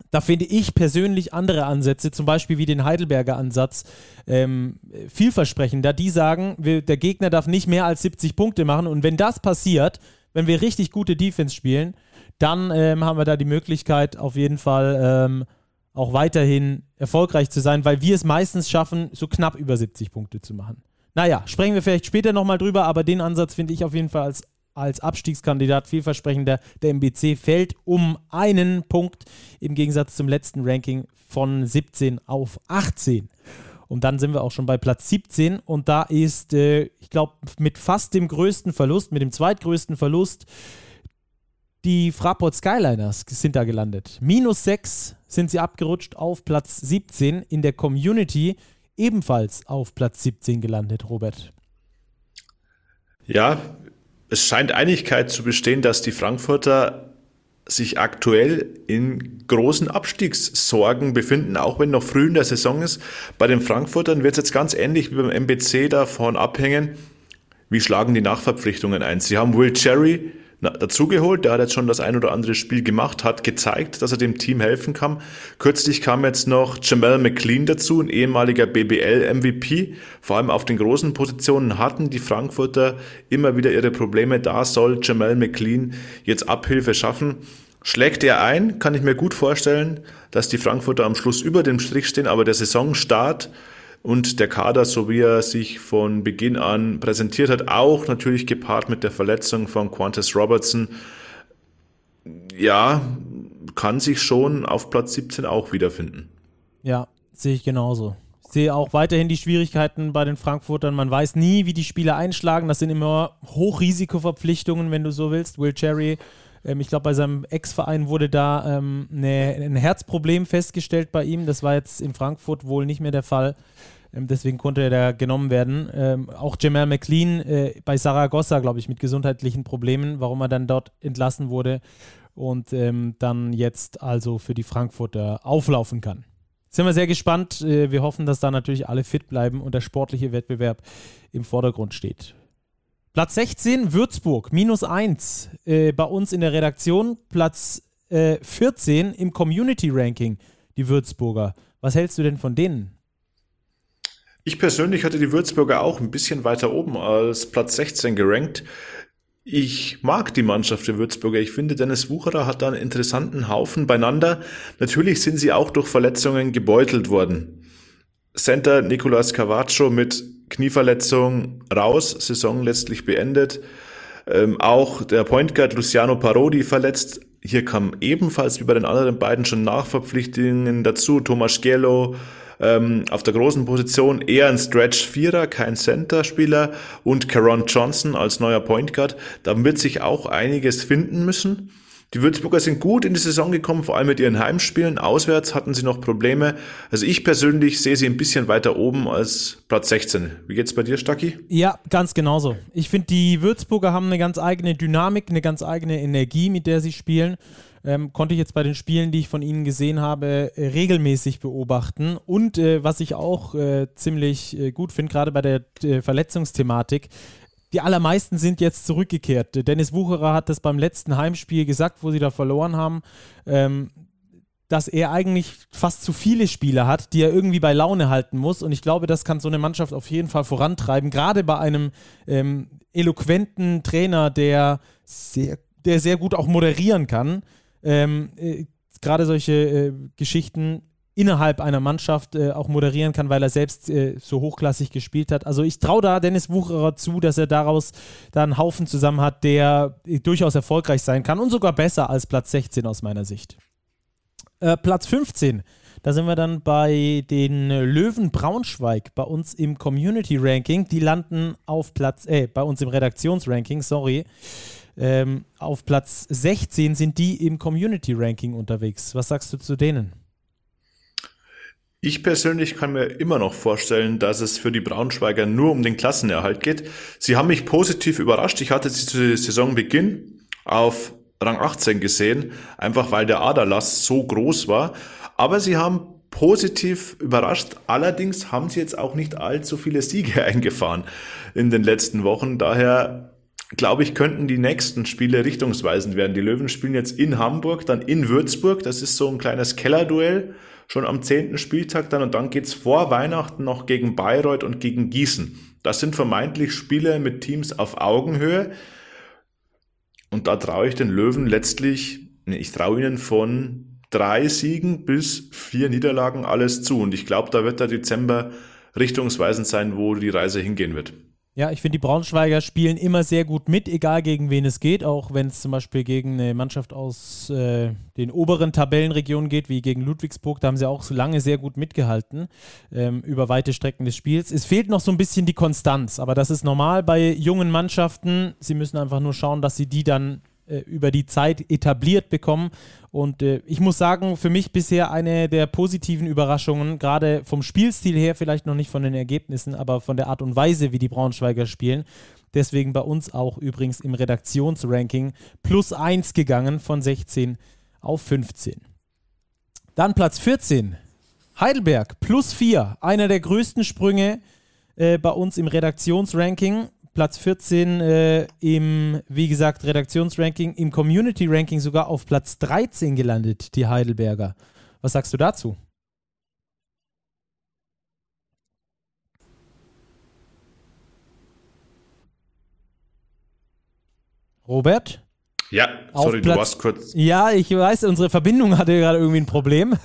Da finde ich persönlich andere Ansätze, zum Beispiel wie den Heidelberger Ansatz, ähm, vielversprechender. Die sagen, wir, der Gegner darf nicht mehr als 70 Punkte machen und wenn das passiert, wenn wir richtig gute Defense spielen, dann ähm, haben wir da die Möglichkeit, auf jeden Fall ähm, auch weiterhin erfolgreich zu sein, weil wir es meistens schaffen, so knapp über 70 Punkte zu machen. Naja, sprechen wir vielleicht später nochmal drüber, aber den Ansatz finde ich auf jeden Fall als, als Abstiegskandidat vielversprechender. Der MBC fällt um einen Punkt im Gegensatz zum letzten Ranking von 17 auf 18. Und dann sind wir auch schon bei Platz 17 und da ist, äh, ich glaube, mit fast dem größten Verlust, mit dem zweitgrößten Verlust, die Fraport Skyliners sind da gelandet. Minus 6 sind sie abgerutscht auf Platz 17 in der Community ebenfalls auf Platz 17 gelandet, Robert. Ja, es scheint Einigkeit zu bestehen, dass die Frankfurter sich aktuell in großen Abstiegssorgen befinden, auch wenn noch früh in der Saison ist. Bei den Frankfurtern wird es jetzt ganz ähnlich wie beim MBC davon abhängen, wie schlagen die Nachverpflichtungen ein. Sie haben Will Cherry dazugeholt. Der hat jetzt schon das ein oder andere Spiel gemacht, hat gezeigt, dass er dem Team helfen kann. Kürzlich kam jetzt noch Jamal McLean dazu, ein ehemaliger BBL-MVP. Vor allem auf den großen Positionen hatten die Frankfurter immer wieder ihre Probleme. Da soll Jamal McLean jetzt Abhilfe schaffen. Schlägt er ein, kann ich mir gut vorstellen, dass die Frankfurter am Schluss über dem Strich stehen, aber der Saisonstart und der Kader, so wie er sich von Beginn an präsentiert hat, auch natürlich gepaart mit der Verletzung von Qantas Robertson, ja, kann sich schon auf Platz 17 auch wiederfinden. Ja, sehe ich genauso. Ich sehe auch weiterhin die Schwierigkeiten bei den Frankfurtern. Man weiß nie, wie die Spieler einschlagen. Das sind immer Hochrisikoverpflichtungen, wenn du so willst. Will Cherry ähm, ich glaube, bei seinem Ex-Verein wurde da ähm, eine, ein Herzproblem festgestellt bei ihm. Das war jetzt in Frankfurt wohl nicht mehr der Fall. Ähm, deswegen konnte er da genommen werden. Ähm, auch Jamal McLean äh, bei Saragossa, glaube ich, mit gesundheitlichen Problemen, warum er dann dort entlassen wurde und ähm, dann jetzt also für die Frankfurter auflaufen kann. Sind wir sehr gespannt. Äh, wir hoffen, dass da natürlich alle fit bleiben und der sportliche Wettbewerb im Vordergrund steht. Platz 16, Würzburg, minus 1 äh, bei uns in der Redaktion. Platz äh, 14 im Community Ranking, die Würzburger. Was hältst du denn von denen? Ich persönlich hatte die Würzburger auch ein bisschen weiter oben als Platz 16 gerankt. Ich mag die Mannschaft der Würzburger. Ich finde, Dennis Wucherer hat da einen interessanten Haufen beieinander. Natürlich sind sie auch durch Verletzungen gebeutelt worden. Center Nicolas Cavaccio mit Knieverletzung raus, Saison letztlich beendet. Ähm, auch der Point Guard Luciano Parodi verletzt. Hier kam ebenfalls wie bei den anderen beiden schon Nachverpflichtungen dazu. Thomas Giello, Ähm, auf der großen Position eher ein Stretch-Vierer, kein Center-Spieler und Caron Johnson als neuer Point Guard. Da wird sich auch einiges finden müssen. Die Würzburger sind gut in die Saison gekommen, vor allem mit ihren Heimspielen. Auswärts hatten sie noch Probleme. Also ich persönlich sehe sie ein bisschen weiter oben als Platz 16. Wie geht's bei dir, Stacki? Ja, ganz genauso. Ich finde, die Würzburger haben eine ganz eigene Dynamik, eine ganz eigene Energie, mit der sie spielen. Ähm, konnte ich jetzt bei den Spielen, die ich von ihnen gesehen habe, äh, regelmäßig beobachten. Und äh, was ich auch äh, ziemlich äh, gut finde, gerade bei der äh, Verletzungsthematik, die allermeisten sind jetzt zurückgekehrt. Dennis Wucherer hat das beim letzten Heimspiel gesagt, wo sie da verloren haben, ähm, dass er eigentlich fast zu viele Spieler hat, die er irgendwie bei Laune halten muss. Und ich glaube, das kann so eine Mannschaft auf jeden Fall vorantreiben, gerade bei einem ähm, eloquenten Trainer, der sehr, der sehr gut auch moderieren kann. Ähm, äh, gerade solche äh, Geschichten innerhalb einer Mannschaft äh, auch moderieren kann, weil er selbst äh, so hochklassig gespielt hat. Also ich traue da Dennis Wucherer zu, dass er daraus da einen Haufen zusammen hat, der äh, durchaus erfolgreich sein kann und sogar besser als Platz 16 aus meiner Sicht. Äh, Platz 15, da sind wir dann bei den Löwen Braunschweig bei uns im Community Ranking. Die landen auf Platz, äh, bei uns im Redaktionsranking, sorry. Ähm, auf Platz 16 sind die im Community Ranking unterwegs. Was sagst du zu denen? Ich persönlich kann mir immer noch vorstellen, dass es für die Braunschweiger nur um den Klassenerhalt geht. Sie haben mich positiv überrascht. Ich hatte sie zu Saisonbeginn auf Rang 18 gesehen, einfach weil der Aderlass so groß war. Aber sie haben positiv überrascht. Allerdings haben sie jetzt auch nicht allzu viele Siege eingefahren in den letzten Wochen. Daher glaube ich, könnten die nächsten Spiele richtungsweisend werden. Die Löwen spielen jetzt in Hamburg, dann in Würzburg. Das ist so ein kleines Kellerduell schon am zehnten Spieltag dann und dann geht's vor Weihnachten noch gegen Bayreuth und gegen Gießen. Das sind vermeintlich Spiele mit Teams auf Augenhöhe. Und da traue ich den Löwen letztlich, ich traue ihnen von drei Siegen bis vier Niederlagen alles zu. Und ich glaube, da wird der Dezember richtungsweisend sein, wo die Reise hingehen wird. Ja, ich finde, die Braunschweiger spielen immer sehr gut mit, egal gegen wen es geht, auch wenn es zum Beispiel gegen eine Mannschaft aus äh, den oberen Tabellenregionen geht, wie gegen Ludwigsburg. Da haben sie auch so lange sehr gut mitgehalten ähm, über weite Strecken des Spiels. Es fehlt noch so ein bisschen die Konstanz, aber das ist normal bei jungen Mannschaften. Sie müssen einfach nur schauen, dass sie die dann äh, über die Zeit etabliert bekommen. Und äh, ich muss sagen, für mich bisher eine der positiven Überraschungen, gerade vom Spielstil her, vielleicht noch nicht von den Ergebnissen, aber von der Art und Weise, wie die Braunschweiger spielen. Deswegen bei uns auch übrigens im Redaktionsranking plus 1 gegangen von 16 auf 15. Dann Platz 14. Heidelberg plus 4. Einer der größten Sprünge äh, bei uns im Redaktionsranking. Platz 14 äh, im, wie gesagt, Redaktionsranking, im Community-Ranking sogar auf Platz 13 gelandet, die Heidelberger. Was sagst du dazu? Robert? Ja, sorry, Platz, du warst kurz. Ja, ich weiß, unsere Verbindung hatte gerade irgendwie ein Problem.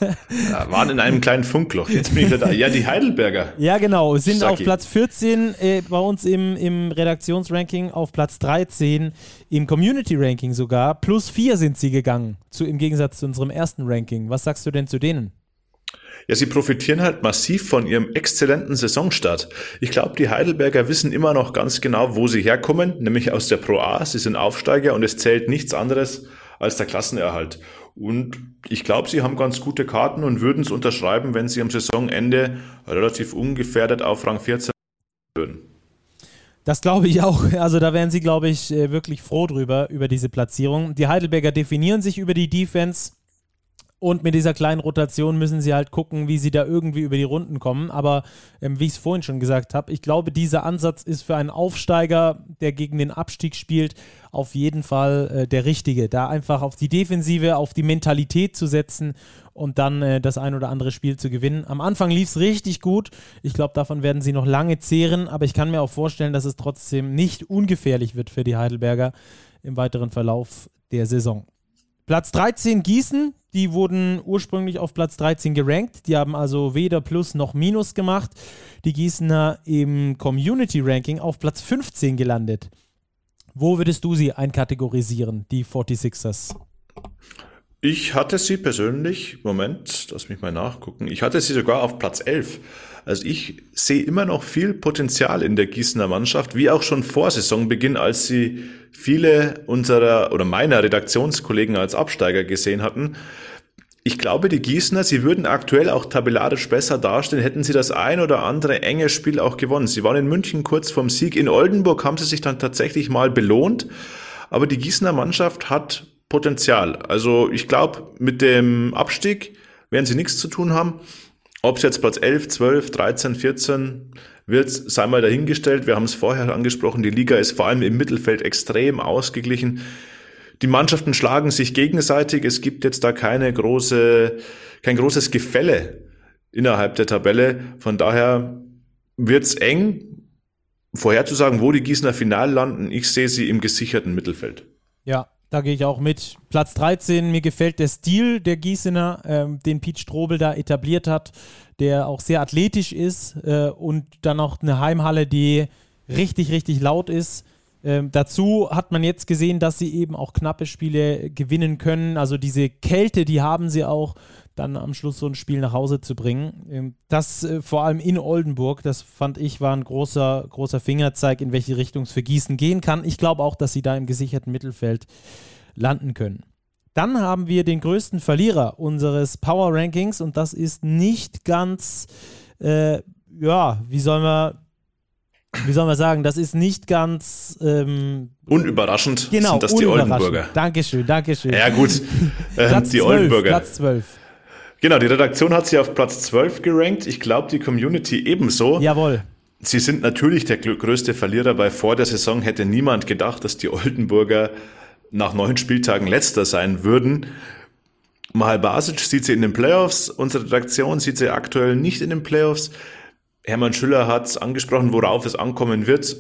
Ja, waren in einem kleinen Funkloch. Jetzt bin ich wieder da. Ja, die Heidelberger. Ja, genau. Sind Saki. auf Platz 14 äh, bei uns im, im Redaktionsranking, auf Platz 13 im Community-Ranking sogar. Plus 4 sind sie gegangen, zu, im Gegensatz zu unserem ersten Ranking. Was sagst du denn zu denen? Ja, sie profitieren halt massiv von ihrem exzellenten Saisonstart. Ich glaube, die Heidelberger wissen immer noch ganz genau, wo sie herkommen, nämlich aus der Pro A. Sie sind Aufsteiger und es zählt nichts anderes als der Klassenerhalt. Und ich glaube, sie haben ganz gute Karten und würden es unterschreiben, wenn sie am Saisonende relativ ungefährdet auf Rang 14 würden. Das glaube ich auch. Also da wären sie, glaube ich, äh, wirklich froh drüber, über diese Platzierung. Die Heidelberger definieren sich über die Defense. Und mit dieser kleinen Rotation müssen sie halt gucken, wie sie da irgendwie über die Runden kommen. Aber ähm, wie ich es vorhin schon gesagt habe, ich glaube, dieser Ansatz ist für einen Aufsteiger, der gegen den Abstieg spielt, auf jeden Fall äh, der richtige. Da einfach auf die Defensive, auf die Mentalität zu setzen und dann äh, das ein oder andere Spiel zu gewinnen. Am Anfang lief es richtig gut. Ich glaube, davon werden sie noch lange zehren. Aber ich kann mir auch vorstellen, dass es trotzdem nicht ungefährlich wird für die Heidelberger im weiteren Verlauf der Saison. Platz 13 Gießen, die wurden ursprünglich auf Platz 13 gerankt. Die haben also weder Plus noch Minus gemacht. Die Gießener im Community Ranking auf Platz 15 gelandet. Wo würdest du sie einkategorisieren, die 46ers? Ich hatte sie persönlich, Moment, lass mich mal nachgucken, ich hatte sie sogar auf Platz 11. Also ich sehe immer noch viel Potenzial in der Gießener Mannschaft, wie auch schon vor Saisonbeginn, als sie viele unserer oder meiner Redaktionskollegen als Absteiger gesehen hatten. Ich glaube, die Gießener, sie würden aktuell auch tabellarisch besser dastehen, hätten sie das ein oder andere enge Spiel auch gewonnen. Sie waren in München kurz vorm Sieg. In Oldenburg haben sie sich dann tatsächlich mal belohnt. Aber die Gießener Mannschaft hat Potenzial. Also ich glaube, mit dem Abstieg werden sie nichts zu tun haben. Ob es jetzt Platz 11, 12, 13, 14 wird, sei mal dahingestellt. Wir haben es vorher angesprochen, die Liga ist vor allem im Mittelfeld extrem ausgeglichen. Die Mannschaften schlagen sich gegenseitig. Es gibt jetzt da keine große, kein großes Gefälle innerhalb der Tabelle. Von daher wird es eng, vorherzusagen, wo die Gießener final landen. Ich sehe sie im gesicherten Mittelfeld. Ja, da gehe ich auch mit. Platz 13, mir gefällt der Stil der Gießener, ähm, den Pete Strobel da etabliert hat, der auch sehr athletisch ist äh, und dann auch eine Heimhalle, die richtig, richtig laut ist. Ähm, dazu hat man jetzt gesehen, dass sie eben auch knappe Spiele gewinnen können. Also diese Kälte, die haben sie auch dann am Schluss so ein Spiel nach Hause zu bringen. Ähm, das äh, vor allem in Oldenburg, das fand ich, war ein großer, großer Fingerzeig, in welche Richtung es für Gießen gehen kann. Ich glaube auch, dass sie da im gesicherten Mittelfeld landen können. Dann haben wir den größten Verlierer unseres Power Rankings und das ist nicht ganz, äh, ja, wie soll man wie soll man sagen, das ist nicht ganz ähm, unüberraschend. Genau, sind das die Oldenburger. Dankeschön, Dankeschön. Ja, gut. Äh, die 12, Oldenburger. Platz 12. Genau, die Redaktion hat sie auf Platz 12 gerankt. Ich glaube, die Community ebenso. Jawohl. Sie sind natürlich der größte Verlierer, weil vor der Saison hätte niemand gedacht, dass die Oldenburger nach neun Spieltagen letzter sein würden. Mahal Basic sieht sie in den Playoffs. Unsere Redaktion sieht sie aktuell nicht in den Playoffs. Hermann Schüller hat es angesprochen, worauf es ankommen wird.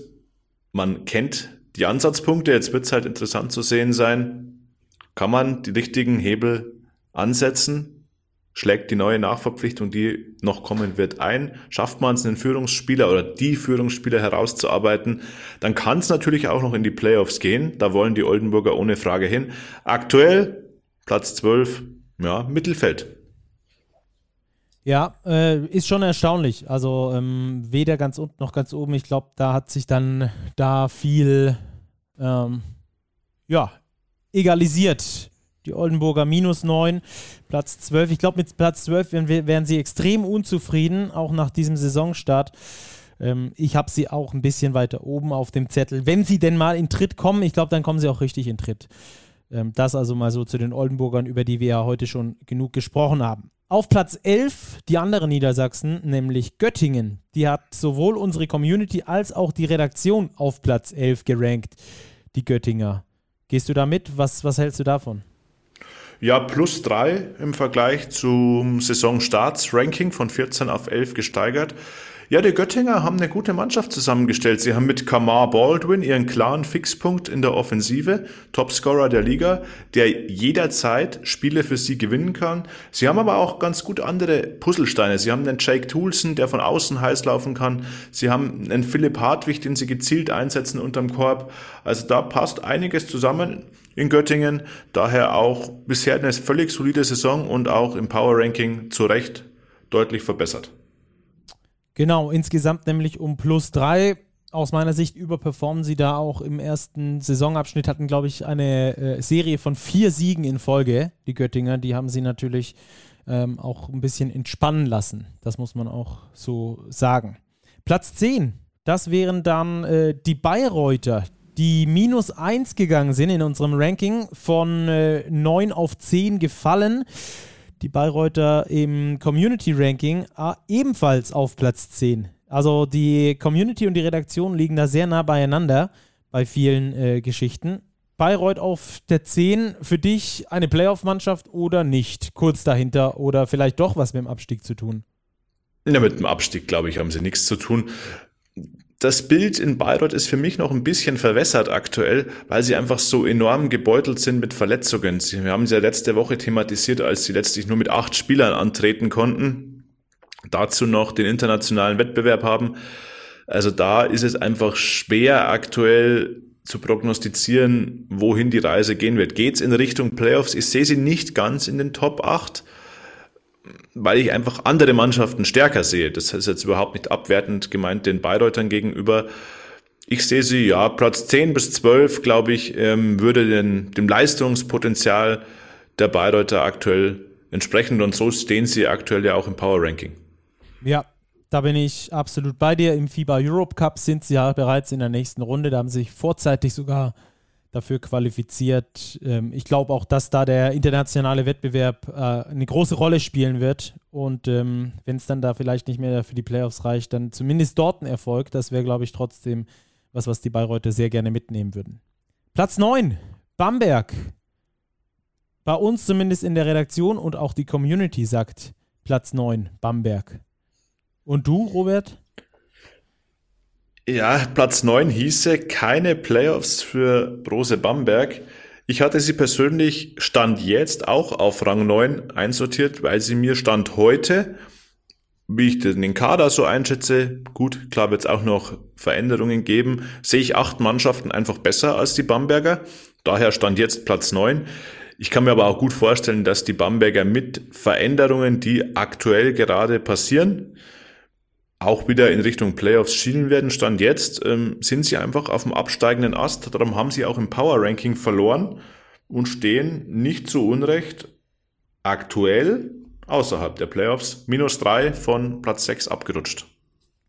Man kennt die Ansatzpunkte. Jetzt wird es halt interessant zu sehen sein, kann man die richtigen Hebel ansetzen? Schlägt die neue Nachverpflichtung, die noch kommen wird, ein, schafft man es, einen Führungsspieler oder die Führungsspieler herauszuarbeiten, dann kann es natürlich auch noch in die Playoffs gehen. Da wollen die Oldenburger ohne Frage hin. Aktuell Platz 12, ja, Mittelfeld. Ja, äh, ist schon erstaunlich. Also ähm, weder ganz unten noch ganz oben. Ich glaube, da hat sich dann da viel ähm, ja, egalisiert die Oldenburger minus 9, Platz 12. Ich glaube, mit Platz 12 wären, wären, sie extrem unzufrieden, auch nach diesem Saisonstart. Ähm, ich habe sie auch ein bisschen weiter oben auf dem Zettel. Wenn sie denn mal in Tritt kommen, ich glaube, dann kommen sie auch richtig in Tritt. Ähm, das also mal so zu den Oldenburgern, über die wir ja heute schon genug gesprochen haben. Auf Platz 11 die andere Niedersachsen, nämlich Göttingen. Die hat sowohl unsere Community als auch die Redaktion auf Platz 11 gerankt, die Göttinger. Gehst du da mit? Was, was hältst du davon? Ja, plus drei im Vergleich zum Saisonstarts-Ranking von 14 auf 11 gesteigert. Ja, die Göttinger haben eine gute Mannschaft zusammengestellt. Sie haben mit Kamar Baldwin ihren klaren Fixpunkt in der Offensive, Topscorer der Liga, der jederzeit Spiele für sie gewinnen kann. Sie haben aber auch ganz gut andere Puzzlesteine. Sie haben einen Jake Toulson, der von außen heiß laufen kann. Sie haben einen Philipp Hartwig, den sie gezielt einsetzen unterm Korb. Also da passt einiges zusammen in Göttingen. Daher auch bisher eine völlig solide Saison und auch im Power Ranking zu Recht deutlich verbessert. Genau, insgesamt nämlich um plus drei. Aus meiner Sicht überperformen sie da auch im ersten Saisonabschnitt, hatten, glaube ich, eine äh, Serie von vier Siegen in Folge, die Göttinger. Die haben sie natürlich ähm, auch ein bisschen entspannen lassen. Das muss man auch so sagen. Platz 10, das wären dann äh, die Bayreuther, die minus 1 gegangen sind in unserem Ranking, von äh, 9 auf 10 gefallen die Bayreuther im Community Ranking äh, ebenfalls auf Platz 10. Also die Community und die Redaktion liegen da sehr nah beieinander bei vielen äh, Geschichten. Bayreuth auf der 10, für dich eine Playoff-Mannschaft oder nicht? Kurz dahinter oder vielleicht doch was mit dem Abstieg zu tun? Ja, mit dem Abstieg, glaube ich, haben sie nichts zu tun das Bild in Bayreuth ist für mich noch ein bisschen verwässert aktuell, weil sie einfach so enorm gebeutelt sind mit Verletzungen. Sie haben sie ja letzte Woche thematisiert, als sie letztlich nur mit acht Spielern antreten konnten. Dazu noch den internationalen Wettbewerb haben. Also da ist es einfach schwer aktuell zu prognostizieren, wohin die Reise gehen wird. Geht's in Richtung Playoffs? Ich sehe sie nicht ganz in den Top 8, weil ich einfach andere Mannschaften stärker sehe. Das ist jetzt überhaupt nicht abwertend gemeint den Bayreutern gegenüber. Ich sehe sie, ja, Platz 10 bis 12, glaube ich, ähm, würde den, dem Leistungspotenzial der Bayreuther aktuell entsprechen und so stehen sie aktuell ja auch im Power Ranking. Ja, da bin ich absolut bei dir. Im FIBA Europe Cup sind sie ja bereits in der nächsten Runde. Da haben sie sich vorzeitig sogar dafür qualifiziert. Ähm, ich glaube auch, dass da der internationale Wettbewerb äh, eine große Rolle spielen wird. Und ähm, wenn es dann da vielleicht nicht mehr für die Playoffs reicht, dann zumindest dort ein Erfolg. Das wäre, glaube ich, trotzdem was, was die Bayreuther sehr gerne mitnehmen würden. Platz 9, Bamberg. Bei uns zumindest in der Redaktion und auch die Community sagt Platz 9, Bamberg. Und du, Robert? Ja, Platz 9 hieße keine Playoffs für Brose Bamberg. Ich hatte sie persönlich Stand jetzt auch auf Rang 9 einsortiert, weil sie mir Stand heute wie ich den Kader so einschätze, gut, klar wird es auch noch Veränderungen geben, sehe ich acht Mannschaften einfach besser als die Bamberger. Daher stand jetzt Platz neun. Ich kann mir aber auch gut vorstellen, dass die Bamberger mit Veränderungen, die aktuell gerade passieren, auch wieder in Richtung Playoffs schielen werden. Stand jetzt ähm, sind sie einfach auf dem absteigenden Ast. Darum haben sie auch im Power Ranking verloren und stehen nicht zu Unrecht aktuell außerhalb der Playoffs. Minus drei von Platz sechs abgerutscht.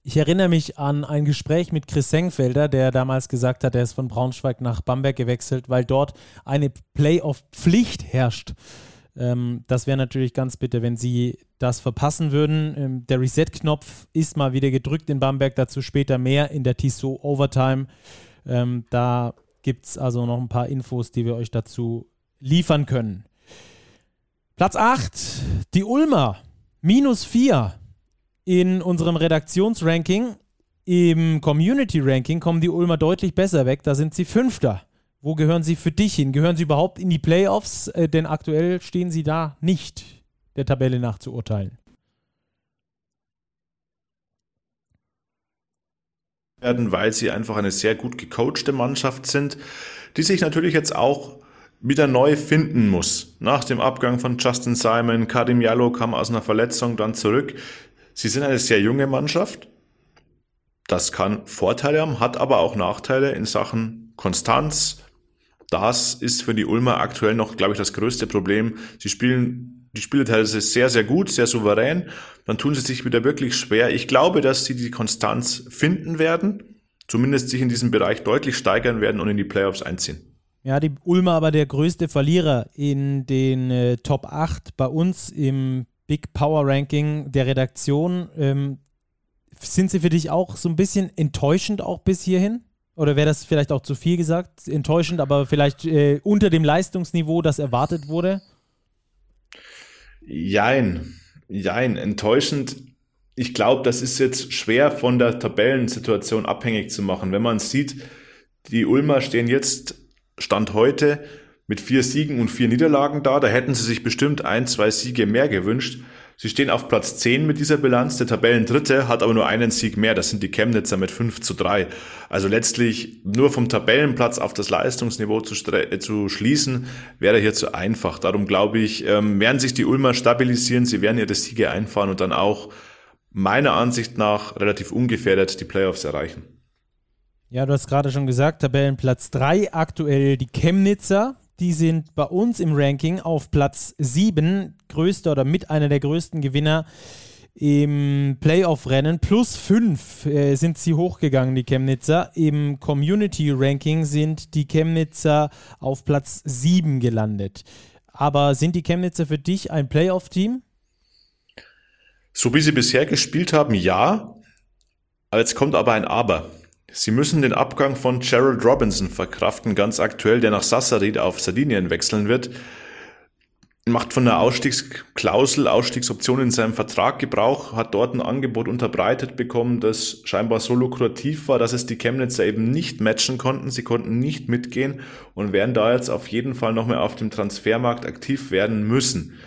Ich erinnere mich an ein Gespräch mit Chris Sengfelder, der damals gesagt hat, er ist von Braunschweig nach Bamberg gewechselt, weil dort eine Playoff-Pflicht herrscht. Ähm, das wäre natürlich ganz bitter, wenn sie das verpassen würden. Ähm, der Reset-Knopf ist mal wieder gedrückt in Bamberg, dazu später mehr in der Tissot Overtime. Ähm, da gibt es also noch ein paar Infos, die wir euch dazu liefern können. Platz 8, die Ulmer, minus 4 in unserem Redaktionsranking. Im Community-Ranking kommen die Ulmer deutlich besser weg, da sind sie Fünfter. Wo gehören sie für dich hin? Gehören sie überhaupt in die Playoffs? Äh, denn aktuell stehen sie da nicht, der Tabelle nach zu urteilen. werden, weil sie einfach eine sehr gut gecoachte Mannschaft sind, die sich natürlich jetzt auch wieder neu finden muss. Nach dem Abgang von Justin Simon, Kadim Jallo kam aus einer Verletzung dann zurück. Sie sind eine sehr junge Mannschaft. Das kann Vorteile haben, hat aber auch Nachteile in Sachen Konstanz. Das ist für die Ulmer aktuell noch, glaube ich, das größte Problem. Sie spielen die Spiele teilweise sehr, sehr gut, sehr souverän. Dann tun sie sich wieder wirklich schwer. Ich glaube, dass sie die Konstanz finden werden, zumindest sich in diesem Bereich deutlich steigern werden und in die Playoffs einziehen. Ja, die Ulmer aber der größte Verlierer in den äh, Top 8 bei uns im Big Power Ranking der Redaktion. Ähm, sind sie für dich auch so ein bisschen enttäuschend auch bis hierhin? Oder wäre das vielleicht auch zu viel gesagt? Enttäuschend, aber vielleicht äh, unter dem Leistungsniveau, das erwartet wurde? Jein, jein, enttäuschend. Ich glaube, das ist jetzt schwer von der Tabellensituation abhängig zu machen. Wenn man sieht, die Ulmer stehen jetzt Stand heute mit vier Siegen und vier Niederlagen da. Da hätten sie sich bestimmt ein, zwei Siege mehr gewünscht. Sie stehen auf Platz 10 mit dieser Bilanz. Der Tabellendritte hat aber nur einen Sieg mehr. Das sind die Chemnitzer mit 5 zu 3. Also letztlich nur vom Tabellenplatz auf das Leistungsniveau zu, äh, zu schließen, wäre hier zu einfach. Darum glaube ich, ähm, werden sich die Ulmer stabilisieren. Sie werden ihre Siege einfahren und dann auch meiner Ansicht nach relativ ungefährdet die Playoffs erreichen. Ja, du hast gerade schon gesagt, Tabellenplatz 3 aktuell die Chemnitzer. Die sind bei uns im Ranking auf Platz 7, größter oder mit einer der größten Gewinner im Playoff-Rennen. Plus 5 äh, sind sie hochgegangen, die Chemnitzer. Im Community-Ranking sind die Chemnitzer auf Platz 7 gelandet. Aber sind die Chemnitzer für dich ein Playoff-Team? So wie sie bisher gespielt haben, ja. Jetzt kommt aber ein Aber. Sie müssen den Abgang von Gerald Robinson verkraften, ganz aktuell, der nach Sassarid auf Sardinien wechseln wird. Macht von der Ausstiegsklausel, Ausstiegsoption in seinem Vertrag Gebrauch, hat dort ein Angebot unterbreitet bekommen, das scheinbar so lukrativ war, dass es die Chemnitzer eben nicht matchen konnten. Sie konnten nicht mitgehen und werden da jetzt auf jeden Fall noch mehr auf dem Transfermarkt aktiv werden müssen.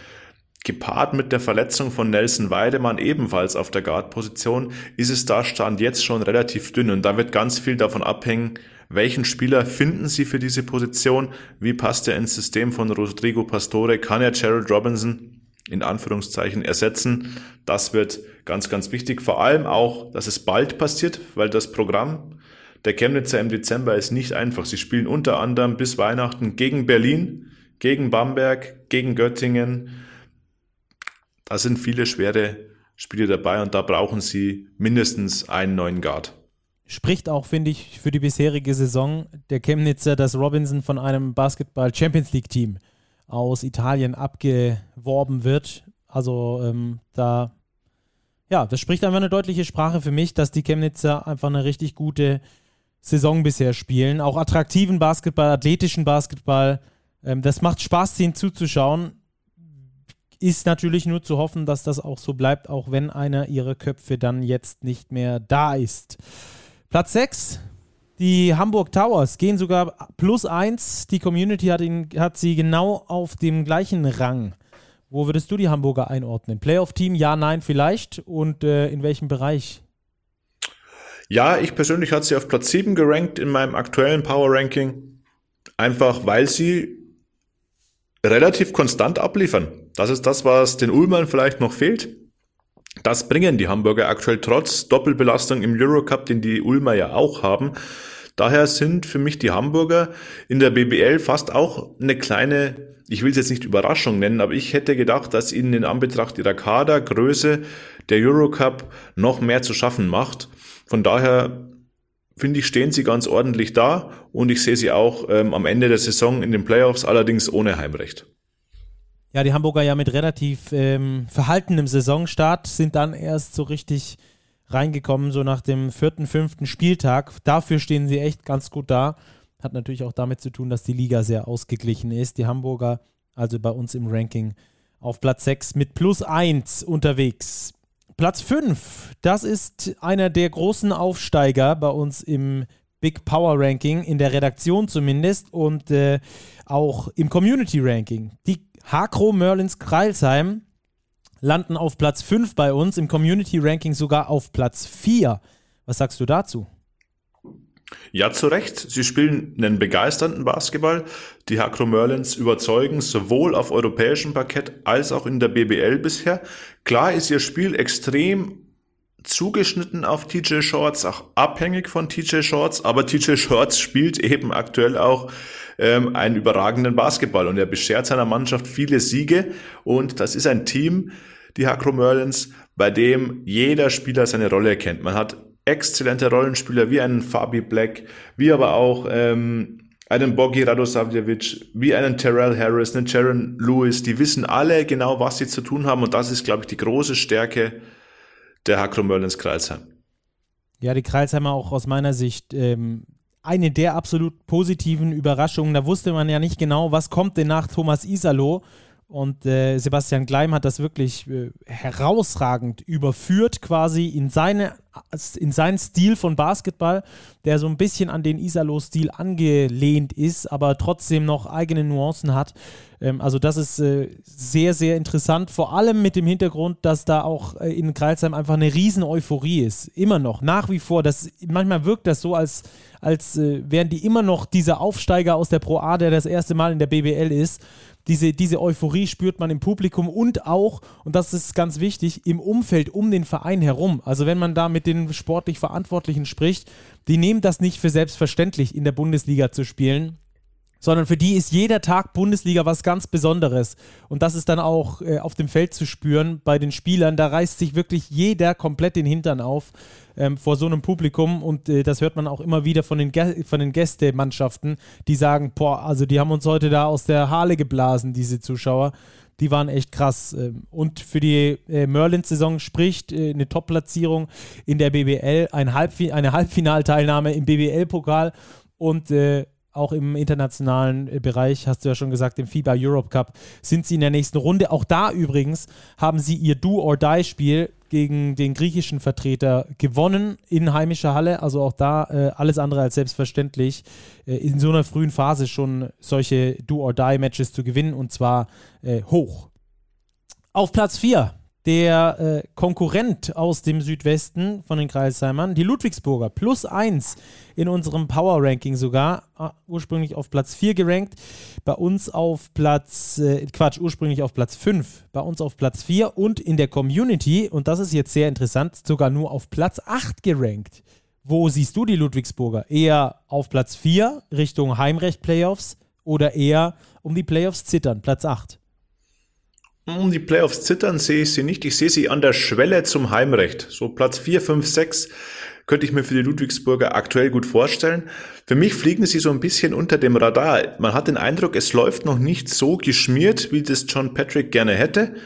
Gepaart mit der Verletzung von Nelson Weidemann ebenfalls auf der Guard-Position ist es da Stand jetzt schon relativ dünn und da wird ganz viel davon abhängen, Welchen Spieler finden Sie für diese Position? Wie passt er ins System von Rodrigo Pastore? Kann er Gerald Robinson in Anführungszeichen ersetzen? Das wird ganz, ganz wichtig. Vor allem auch, dass es bald passiert, weil das Programm der Chemnitzer im Dezember ist nicht einfach. Sie spielen unter anderem bis Weihnachten gegen Berlin, gegen Bamberg, gegen Göttingen. Da sind viele schwere Spiele dabei und da brauchen sie mindestens einen neuen Guard spricht auch, finde ich, für die bisherige Saison der Chemnitzer, dass Robinson von einem Basketball Champions League Team aus Italien abgeworben wird. Also ähm, da, ja, das spricht einfach eine deutliche Sprache für mich, dass die Chemnitzer einfach eine richtig gute Saison bisher spielen. Auch attraktiven Basketball, athletischen Basketball. Ähm, das macht Spaß, ihnen zuzuschauen. Ist natürlich nur zu hoffen, dass das auch so bleibt, auch wenn einer ihrer Köpfe dann jetzt nicht mehr da ist. Platz 6, die Hamburg Towers gehen sogar plus 1. Die Community hat, ihn, hat sie genau auf dem gleichen Rang. Wo würdest du die Hamburger einordnen? Playoff-Team, ja, nein, vielleicht? Und äh, in welchem Bereich? Ja, ich persönlich hatte sie auf Platz 7 gerankt in meinem aktuellen Power Ranking. Einfach weil sie relativ konstant abliefern. Das ist das, was den Ullmann vielleicht noch fehlt. Das bringen die Hamburger aktuell trotz Doppelbelastung im Eurocup, den die Ulmer ja auch haben. Daher sind für mich die Hamburger in der BBL fast auch eine kleine, ich will es jetzt nicht Überraschung nennen, aber ich hätte gedacht, dass ihnen in Anbetracht ihrer Kadergröße der Eurocup noch mehr zu schaffen macht. Von daher finde ich, stehen sie ganz ordentlich da und ich sehe sie auch ähm, am Ende der Saison in den Playoffs, allerdings ohne Heimrecht. Ja, die Hamburger ja mit relativ ähm, verhaltenem Saisonstart sind dann erst so richtig reingekommen, so nach dem vierten, fünften Spieltag. Dafür stehen sie echt ganz gut da. Hat natürlich auch damit zu tun, dass die Liga sehr ausgeglichen ist. Die Hamburger, also bei uns im Ranking, auf Platz 6 mit plus 1 unterwegs. Platz 5, das ist einer der großen Aufsteiger bei uns im Big Power Ranking, in der Redaktion zumindest und äh, auch im Community Ranking. Die Hakro Merlins Kreilsheim landen auf Platz 5 bei uns, im Community Ranking sogar auf Platz 4. Was sagst du dazu? Ja, zu Recht. Sie spielen einen begeisternden Basketball. Die Hakro Merlins überzeugen sowohl auf europäischem Parkett als auch in der BBL bisher. Klar ist ihr Spiel extrem zugeschnitten auf TJ Shorts, auch abhängig von TJ Shorts, aber TJ Shorts spielt eben aktuell auch ähm, einen überragenden Basketball und er beschert seiner Mannschaft viele Siege und das ist ein Team, die Hakro Merlins, bei dem jeder Spieler seine Rolle kennt. Man hat exzellente Rollenspieler wie einen Fabi Black, wie aber auch ähm, einen Bogi Radosavljevic, wie einen Terrell Harris, einen Jaron Lewis, die wissen alle genau, was sie zu tun haben und das ist, glaube ich, die große Stärke der Hakro Merlins Kreisheim. Ja, die Kreisheimer auch aus meiner Sicht ähm, eine der absolut positiven Überraschungen. Da wusste man ja nicht genau, was kommt denn nach Thomas Isalo. Und äh, Sebastian Gleim hat das wirklich äh, herausragend überführt, quasi in, seine, in seinen Stil von Basketball, der so ein bisschen an den Isalo-Stil angelehnt ist, aber trotzdem noch eigene Nuancen hat. Ähm, also, das ist äh, sehr, sehr interessant, vor allem mit dem Hintergrund, dass da auch äh, in Kreilsheim einfach eine riesen Euphorie ist. Immer noch, nach wie vor. Das, manchmal wirkt das so, als, als äh, wären die immer noch dieser Aufsteiger aus der Pro A, der das erste Mal in der BBL ist diese, diese Euphorie spürt man im Publikum und auch, und das ist ganz wichtig, im Umfeld um den Verein herum. Also wenn man da mit den sportlich Verantwortlichen spricht, die nehmen das nicht für selbstverständlich, in der Bundesliga zu spielen sondern für die ist jeder Tag Bundesliga was ganz Besonderes. Und das ist dann auch äh, auf dem Feld zu spüren bei den Spielern. Da reißt sich wirklich jeder komplett den Hintern auf ähm, vor so einem Publikum. Und äh, das hört man auch immer wieder von den, von den Gästemannschaften, die sagen, boah, also die haben uns heute da aus der Hale geblasen, diese Zuschauer. Die waren echt krass. Ähm, und für die äh, Merlin-Saison spricht äh, eine Top-Platzierung in der BBL, eine Halbfinalteilnahme im BBL-Pokal und äh, auch im internationalen äh, Bereich, hast du ja schon gesagt, im FIBA Europe Cup, sind sie in der nächsten Runde. Auch da übrigens haben sie ihr Do-or-Die-Spiel gegen den griechischen Vertreter gewonnen in heimischer Halle. Also auch da äh, alles andere als selbstverständlich, äh, in so einer frühen Phase schon solche Do-or-Die-Matches zu gewinnen und zwar äh, hoch. Auf Platz 4 der äh, Konkurrent aus dem Südwesten von den Kreisheimern, die Ludwigsburger, plus eins in unserem Power Ranking sogar, ah, ursprünglich auf Platz 4 gerankt, bei uns auf Platz, äh, Quatsch, ursprünglich auf Platz 5, bei uns auf Platz 4 und in der Community, und das ist jetzt sehr interessant, sogar nur auf Platz 8 gerankt. Wo siehst du die Ludwigsburger? Eher auf Platz 4 Richtung Heimrecht-Playoffs oder eher um die Playoffs zittern, Platz 8? Um die Playoffs zittern sehe ich sie nicht. Ich sehe sie an der Schwelle zum Heimrecht. So Platz 4, 5, 6 könnte ich mir für die Ludwigsburger aktuell gut vorstellen. Für mich fliegen sie so ein bisschen unter dem Radar. Man hat den Eindruck, es läuft noch nicht so geschmiert, wie das John Patrick gerne hätte.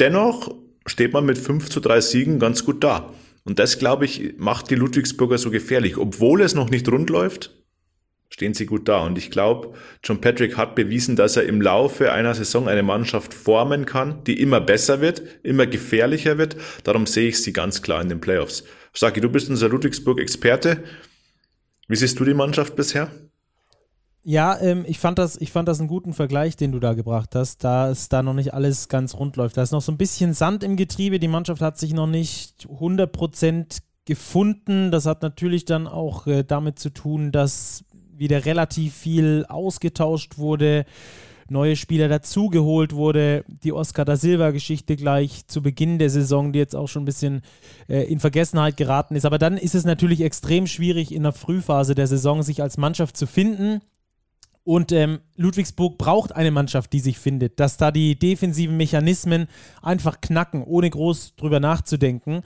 Dennoch steht man mit 5 zu 3 Siegen ganz gut da. Und das, glaube ich, macht die Ludwigsburger so gefährlich. Obwohl es noch nicht rund läuft, stehen sie gut da. Und ich glaube, John Patrick hat bewiesen, dass er im Laufe einer Saison eine Mannschaft formen kann, die immer besser wird, immer gefährlicher wird. Darum sehe ich sie ganz klar in den Playoffs. Saki, du bist unser Ludwigsburg-Experte. Wie siehst du die Mannschaft bisher? Ja, ähm, ich, fand das, ich fand das einen guten Vergleich, den du da gebracht hast, da es da noch nicht alles ganz rund läuft. Da ist noch so ein bisschen Sand im Getriebe. Die Mannschaft hat sich noch nicht 100% gefunden. Das hat natürlich dann auch äh, damit zu tun, dass wieder relativ viel ausgetauscht wurde, neue Spieler dazugeholt wurde. Die Oscar da Silva-Geschichte gleich zu Beginn der Saison, die jetzt auch schon ein bisschen äh, in Vergessenheit geraten ist. Aber dann ist es natürlich extrem schwierig, in der Frühphase der Saison sich als Mannschaft zu finden. Und ähm, Ludwigsburg braucht eine Mannschaft, die sich findet, dass da die defensiven Mechanismen einfach knacken, ohne groß drüber nachzudenken,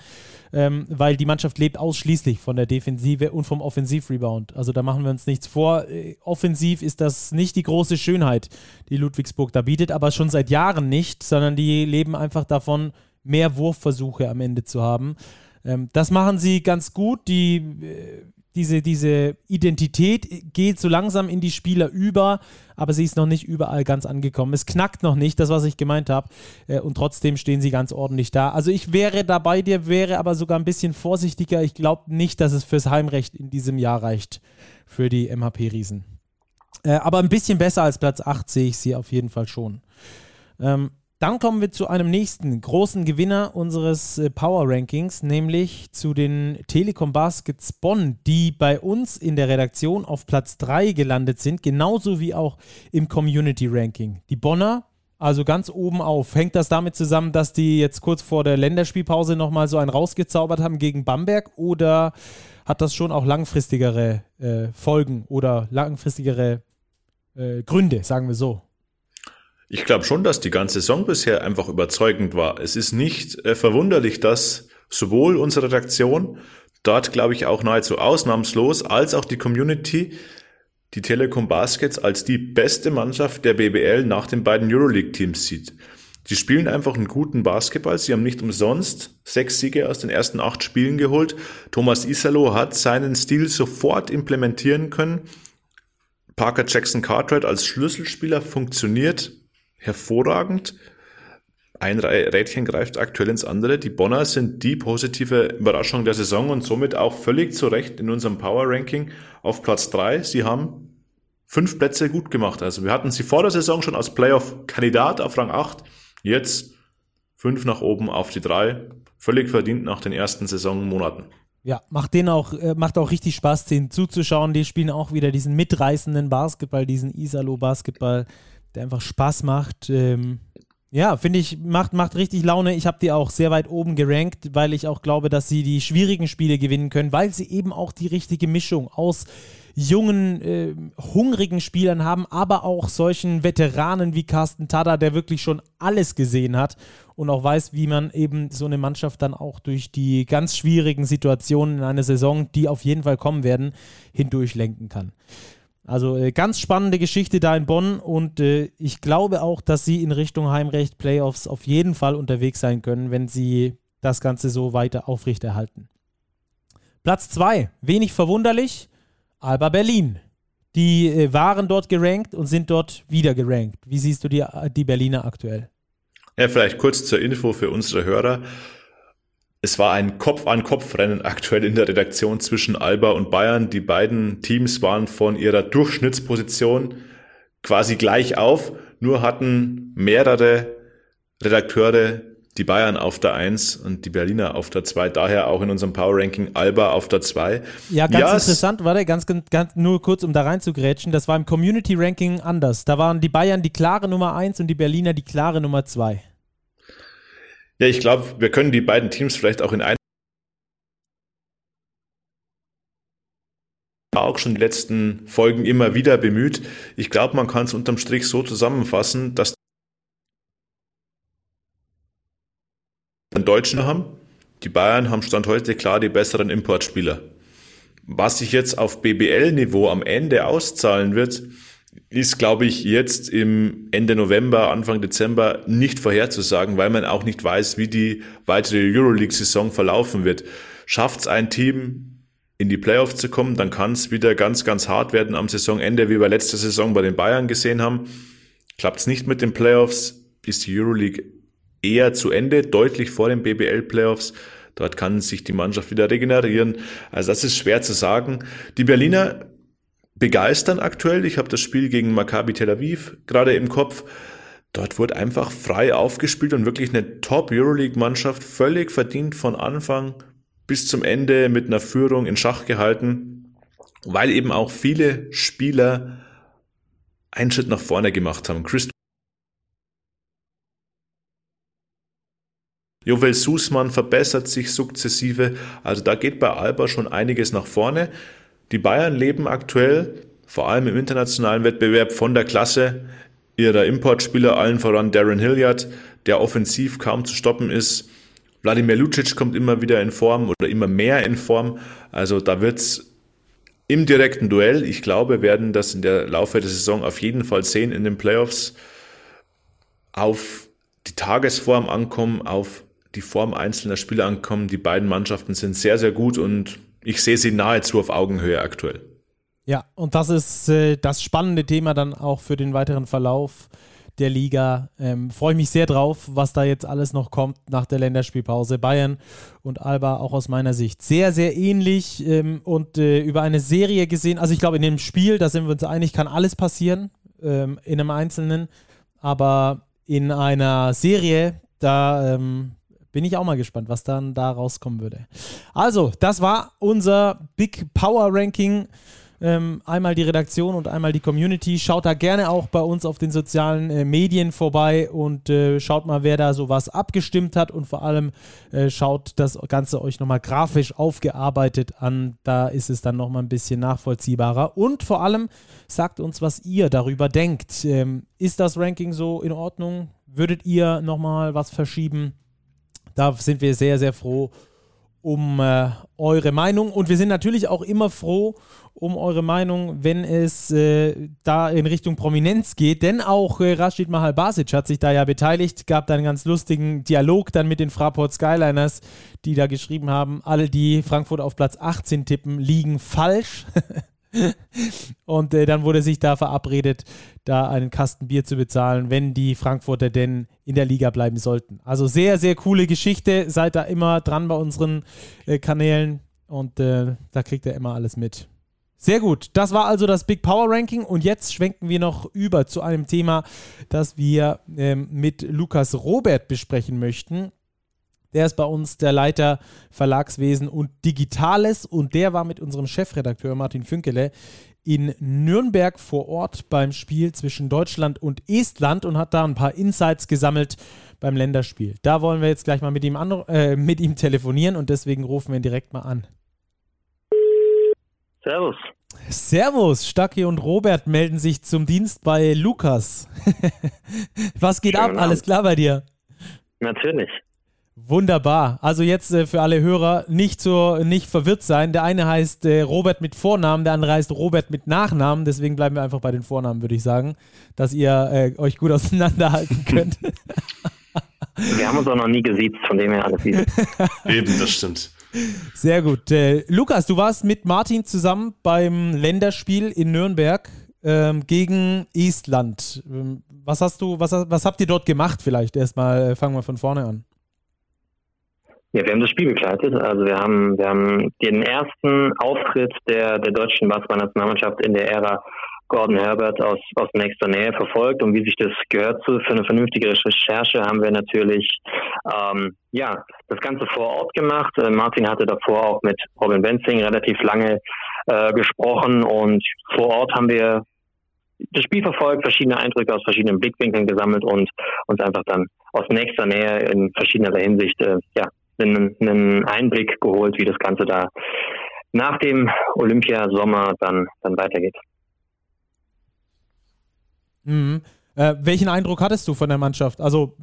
ähm, weil die Mannschaft lebt ausschließlich von der Defensive und vom Offensivrebound. Also da machen wir uns nichts vor. Äh, offensiv ist das nicht die große Schönheit, die Ludwigsburg da bietet, aber schon seit Jahren nicht, sondern die leben einfach davon, mehr Wurfversuche am Ende zu haben. Ähm, das machen sie ganz gut. Die äh, diese, diese Identität geht so langsam in die Spieler über, aber sie ist noch nicht überall ganz angekommen. Es knackt noch nicht, das, was ich gemeint habe. Äh, und trotzdem stehen sie ganz ordentlich da. Also ich wäre da bei dir, wäre aber sogar ein bisschen vorsichtiger. Ich glaube nicht, dass es fürs Heimrecht in diesem Jahr reicht für die MHP-Riesen. Äh, aber ein bisschen besser als Platz 8 sehe ich sie auf jeden Fall schon. Ähm, dann kommen wir zu einem nächsten großen Gewinner unseres äh, Power Rankings, nämlich zu den Telekom Baskets Bonn, die bei uns in der Redaktion auf Platz 3 gelandet sind, genauso wie auch im Community Ranking. Die Bonner, also ganz oben auf. Hängt das damit zusammen, dass die jetzt kurz vor der Länderspielpause nochmal so einen rausgezaubert haben gegen Bamberg oder hat das schon auch langfristigere äh, Folgen oder langfristigere äh, Gründe, sagen wir so? Ich glaube schon, dass die ganze Saison bisher einfach überzeugend war. Es ist nicht äh, verwunderlich, dass sowohl unsere Redaktion, dort glaube ich auch nahezu ausnahmslos, als auch die Community die Telekom Baskets als die beste Mannschaft der BBL nach den beiden Euroleague-Teams sieht. Sie spielen einfach einen guten Basketball. Sie haben nicht umsonst sechs Siege aus den ersten acht Spielen geholt. Thomas Isalo hat seinen Stil sofort implementieren können. Parker Jackson Cartwright als Schlüsselspieler funktioniert hervorragend. Ein Rädchen greift aktuell ins andere. Die Bonner sind die positive Überraschung der Saison und somit auch völlig zu Recht in unserem Power Ranking auf Platz drei. Sie haben fünf Plätze gut gemacht. Also wir hatten sie vor der Saison schon als Playoff-Kandidat auf Rang 8. Jetzt fünf nach oben auf die drei. Völlig verdient nach den ersten Saisonmonaten. Ja, macht denen auch, äh, macht auch richtig Spaß, denen zuzuschauen. Die spielen auch wieder diesen mitreißenden Basketball, diesen Isalo-Basketball der einfach Spaß macht. Ähm, ja, finde ich, macht, macht richtig Laune. Ich habe die auch sehr weit oben gerankt, weil ich auch glaube, dass sie die schwierigen Spiele gewinnen können, weil sie eben auch die richtige Mischung aus jungen, äh, hungrigen Spielern haben, aber auch solchen Veteranen wie Carsten Tada, der wirklich schon alles gesehen hat und auch weiß, wie man eben so eine Mannschaft dann auch durch die ganz schwierigen Situationen in einer Saison, die auf jeden Fall kommen werden, hindurch lenken kann. Also äh, ganz spannende Geschichte da in Bonn und äh, ich glaube auch, dass sie in Richtung Heimrecht Playoffs auf jeden Fall unterwegs sein können, wenn sie das Ganze so weiter aufrechterhalten. Platz 2, wenig verwunderlich, Alba Berlin. Die äh, waren dort gerankt und sind dort wieder gerankt. Wie siehst du die, die Berliner aktuell? Ja, vielleicht kurz zur Info für unsere Hörer. Es war ein Kopf-an-Kopf-Rennen aktuell in der Redaktion zwischen Alba und Bayern. Die beiden Teams waren von ihrer Durchschnittsposition quasi gleich auf, nur hatten mehrere Redakteure die Bayern auf der 1 und die Berliner auf der 2, daher auch in unserem Power Ranking Alba auf der 2. Ja, ganz ja, interessant, warte, ganz, ganz nur kurz, um da reinzugrätschen, das war im Community Ranking anders. Da waren die Bayern die klare Nummer 1 und die Berliner die klare Nummer 2. Ja, ich glaube, wir können die beiden Teams vielleicht auch in ein auch schon die letzten Folgen immer wieder bemüht. Ich glaube, man kann es unterm Strich so zusammenfassen, dass den Deutschen haben. Die Bayern haben Stand heute klar die besseren Importspieler. Was sich jetzt auf BBL-Niveau am Ende auszahlen wird, ist, glaube ich, jetzt im Ende November, Anfang Dezember nicht vorherzusagen, weil man auch nicht weiß, wie die weitere Euroleague-Saison verlaufen wird. Schafft es ein Team, in die Playoffs zu kommen, dann kann es wieder ganz, ganz hart werden am Saisonende, wie wir letzte Saison bei den Bayern gesehen haben. Klappt es nicht mit den Playoffs, ist die Euroleague eher zu Ende, deutlich vor den BBL-Playoffs. Dort kann sich die Mannschaft wieder regenerieren. Also das ist schwer zu sagen. Die Berliner begeistern aktuell. Ich habe das Spiel gegen Maccabi Tel Aviv gerade im Kopf. Dort wurde einfach frei aufgespielt und wirklich eine Top-Euroleague-Mannschaft völlig verdient von Anfang bis zum Ende mit einer Führung in Schach gehalten, weil eben auch viele Spieler einen Schritt nach vorne gemacht haben. Chris Jovel Sußmann verbessert sich sukzessive. Also da geht bei Alba schon einiges nach vorne. Die Bayern leben aktuell, vor allem im internationalen Wettbewerb, von der Klasse ihrer Importspieler, allen voran Darren Hilliard, der offensiv kaum zu stoppen ist. Wladimir Lucic kommt immer wieder in Form oder immer mehr in Form. Also da wird's im direkten Duell, ich glaube, werden das in der Laufe der Saison auf jeden Fall sehen in den Playoffs, auf die Tagesform ankommen, auf die Form einzelner Spieler ankommen. Die beiden Mannschaften sind sehr, sehr gut und ich sehe sie nahezu auf Augenhöhe aktuell. Ja, und das ist äh, das spannende Thema dann auch für den weiteren Verlauf der Liga. Ähm, Freue ich mich sehr drauf, was da jetzt alles noch kommt nach der Länderspielpause. Bayern und Alba auch aus meiner Sicht sehr, sehr ähnlich ähm, und äh, über eine Serie gesehen. Also ich glaube, in dem Spiel, da sind wir uns einig, kann alles passieren ähm, in einem Einzelnen. Aber in einer Serie, da ähm, bin ich auch mal gespannt, was dann da rauskommen würde. Also, das war unser Big Power Ranking. Ähm, einmal die Redaktion und einmal die Community. Schaut da gerne auch bei uns auf den sozialen äh, Medien vorbei und äh, schaut mal, wer da sowas abgestimmt hat und vor allem äh, schaut das Ganze euch nochmal grafisch aufgearbeitet an. Da ist es dann nochmal ein bisschen nachvollziehbarer und vor allem sagt uns, was ihr darüber denkt. Ähm, ist das Ranking so in Ordnung? Würdet ihr nochmal was verschieben? Da sind wir sehr, sehr froh um äh, eure Meinung. Und wir sind natürlich auch immer froh um eure Meinung, wenn es äh, da in Richtung Prominenz geht. Denn auch äh, Rashid Mahal Basic hat sich da ja beteiligt, gab da einen ganz lustigen Dialog dann mit den Fraport Skyliners, die da geschrieben haben, alle, die Frankfurt auf Platz 18 tippen, liegen falsch. Und äh, dann wurde sich da verabredet, da einen Kasten Bier zu bezahlen, wenn die Frankfurter denn in der Liga bleiben sollten. Also sehr, sehr coole Geschichte. Seid da immer dran bei unseren äh, Kanälen und äh, da kriegt ihr immer alles mit. Sehr gut. Das war also das Big Power Ranking und jetzt schwenken wir noch über zu einem Thema, das wir ähm, mit Lukas Robert besprechen möchten. Der ist bei uns der Leiter Verlagswesen und Digitales und der war mit unserem Chefredakteur Martin Fünkele in Nürnberg vor Ort beim Spiel zwischen Deutschland und Estland und hat da ein paar Insights gesammelt beim Länderspiel. Da wollen wir jetzt gleich mal mit ihm, äh, mit ihm telefonieren und deswegen rufen wir ihn direkt mal an. Servus. Servus, Stacki und Robert melden sich zum Dienst bei Lukas. Was geht Schönen ab? Abend. Alles klar bei dir? Natürlich. Wunderbar. Also jetzt äh, für alle Hörer nicht so nicht verwirrt sein. Der eine heißt äh, Robert mit Vornamen, der andere heißt Robert mit Nachnamen. Deswegen bleiben wir einfach bei den Vornamen, würde ich sagen, dass ihr äh, euch gut auseinanderhalten könnt. wir haben uns auch noch nie gesiezt, von dem her alles easy. Eben, das stimmt. Sehr gut. Äh, Lukas, du warst mit Martin zusammen beim Länderspiel in Nürnberg ähm, gegen Estland. Ähm, was hast du, was, was habt ihr dort gemacht? Vielleicht erstmal äh, fangen wir von vorne an. Ja, wir haben das Spiel begleitet. Also wir haben, wir haben den ersten Auftritt der, der deutschen Basketballnationalmannschaft in der Ära Gordon Herbert aus, aus nächster Nähe verfolgt und wie sich das gehört zu, für eine vernünftige Recherche haben wir natürlich ähm, ja, das Ganze vor Ort gemacht. Äh, Martin hatte davor auch mit Robin Benzing relativ lange äh, gesprochen und vor Ort haben wir das Spiel verfolgt, verschiedene Eindrücke aus verschiedenen Blickwinkeln gesammelt und uns einfach dann aus nächster Nähe in verschiedener Hinsicht äh, ja, einen, Einblick geholt, wie das Ganze da nach dem Olympiasommer dann, dann weitergeht. Mhm. Äh, welchen Eindruck hattest du von der Mannschaft? Also,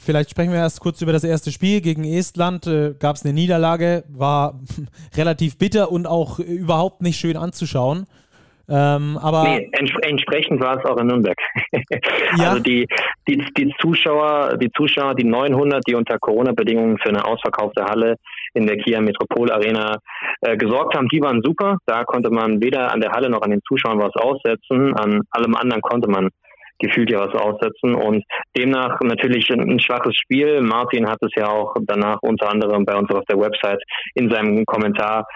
vielleicht sprechen wir erst kurz über das erste Spiel gegen Estland. Äh, Gab es eine Niederlage, war relativ bitter und auch überhaupt nicht schön anzuschauen. Ähm, aber nee, ents entsprechend war es auch in Nürnberg. ja. Also die, die, die Zuschauer, die Zuschauer, die 900, die unter Corona-Bedingungen für eine ausverkaufte Halle in der Kia Metropol Arena äh, gesorgt haben, die waren super. Da konnte man weder an der Halle noch an den Zuschauern was aussetzen. An allem anderen konnte man gefühlt ja was aussetzen. Und demnach natürlich ein, schwaches Spiel. Martin hat es ja auch danach unter anderem bei uns auf der Website in seinem Kommentar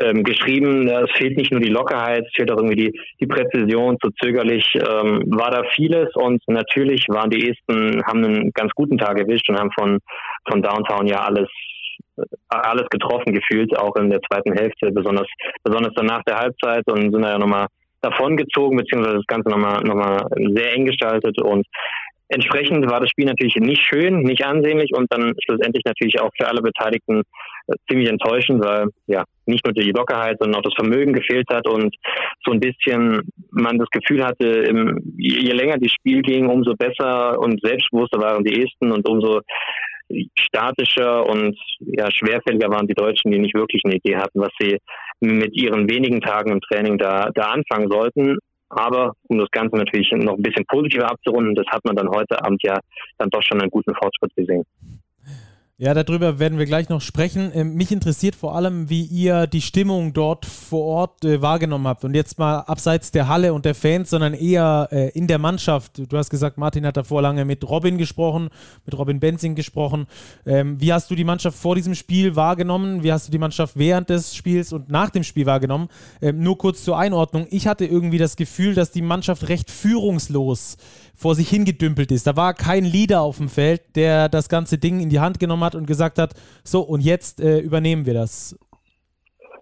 ähm, geschrieben, es fehlt nicht nur die Lockerheit, es fehlt auch irgendwie die, die Präzision, zu zögerlich ähm, war da vieles. Und natürlich waren die Esten, haben einen ganz guten Tag erwischt und haben von, von Downtown ja alles äh, alles getroffen gefühlt, auch in der zweiten Hälfte, besonders, besonders dann nach der Halbzeit. Und sind da ja nochmal davongezogen, beziehungsweise das Ganze nochmal, nochmal sehr eng gestaltet und Entsprechend war das Spiel natürlich nicht schön, nicht ansehnlich und dann schlussendlich natürlich auch für alle Beteiligten äh, ziemlich enttäuschend, weil ja nicht nur die Lockerheit, sondern auch das Vermögen gefehlt hat und so ein bisschen man das Gefühl hatte, je länger das Spiel ging, umso besser und selbstbewusster waren die Esten und umso statischer und ja, schwerfälliger waren die Deutschen, die nicht wirklich eine Idee hatten, was sie mit ihren wenigen Tagen im Training da, da anfangen sollten. Aber um das Ganze natürlich noch ein bisschen positiver abzurunden, das hat man dann heute Abend ja dann doch schon einen guten Fortschritt gesehen. Ja, darüber werden wir gleich noch sprechen. Ähm, mich interessiert vor allem, wie ihr die Stimmung dort vor Ort äh, wahrgenommen habt. Und jetzt mal abseits der Halle und der Fans, sondern eher äh, in der Mannschaft. Du hast gesagt, Martin hat davor lange mit Robin gesprochen, mit Robin Benzing gesprochen. Ähm, wie hast du die Mannschaft vor diesem Spiel wahrgenommen? Wie hast du die Mannschaft während des Spiels und nach dem Spiel wahrgenommen? Ähm, nur kurz zur Einordnung. Ich hatte irgendwie das Gefühl, dass die Mannschaft recht führungslos vor sich hingedümpelt ist. Da war kein Leader auf dem Feld, der das ganze Ding in die Hand genommen hat und gesagt hat, so und jetzt äh, übernehmen wir das.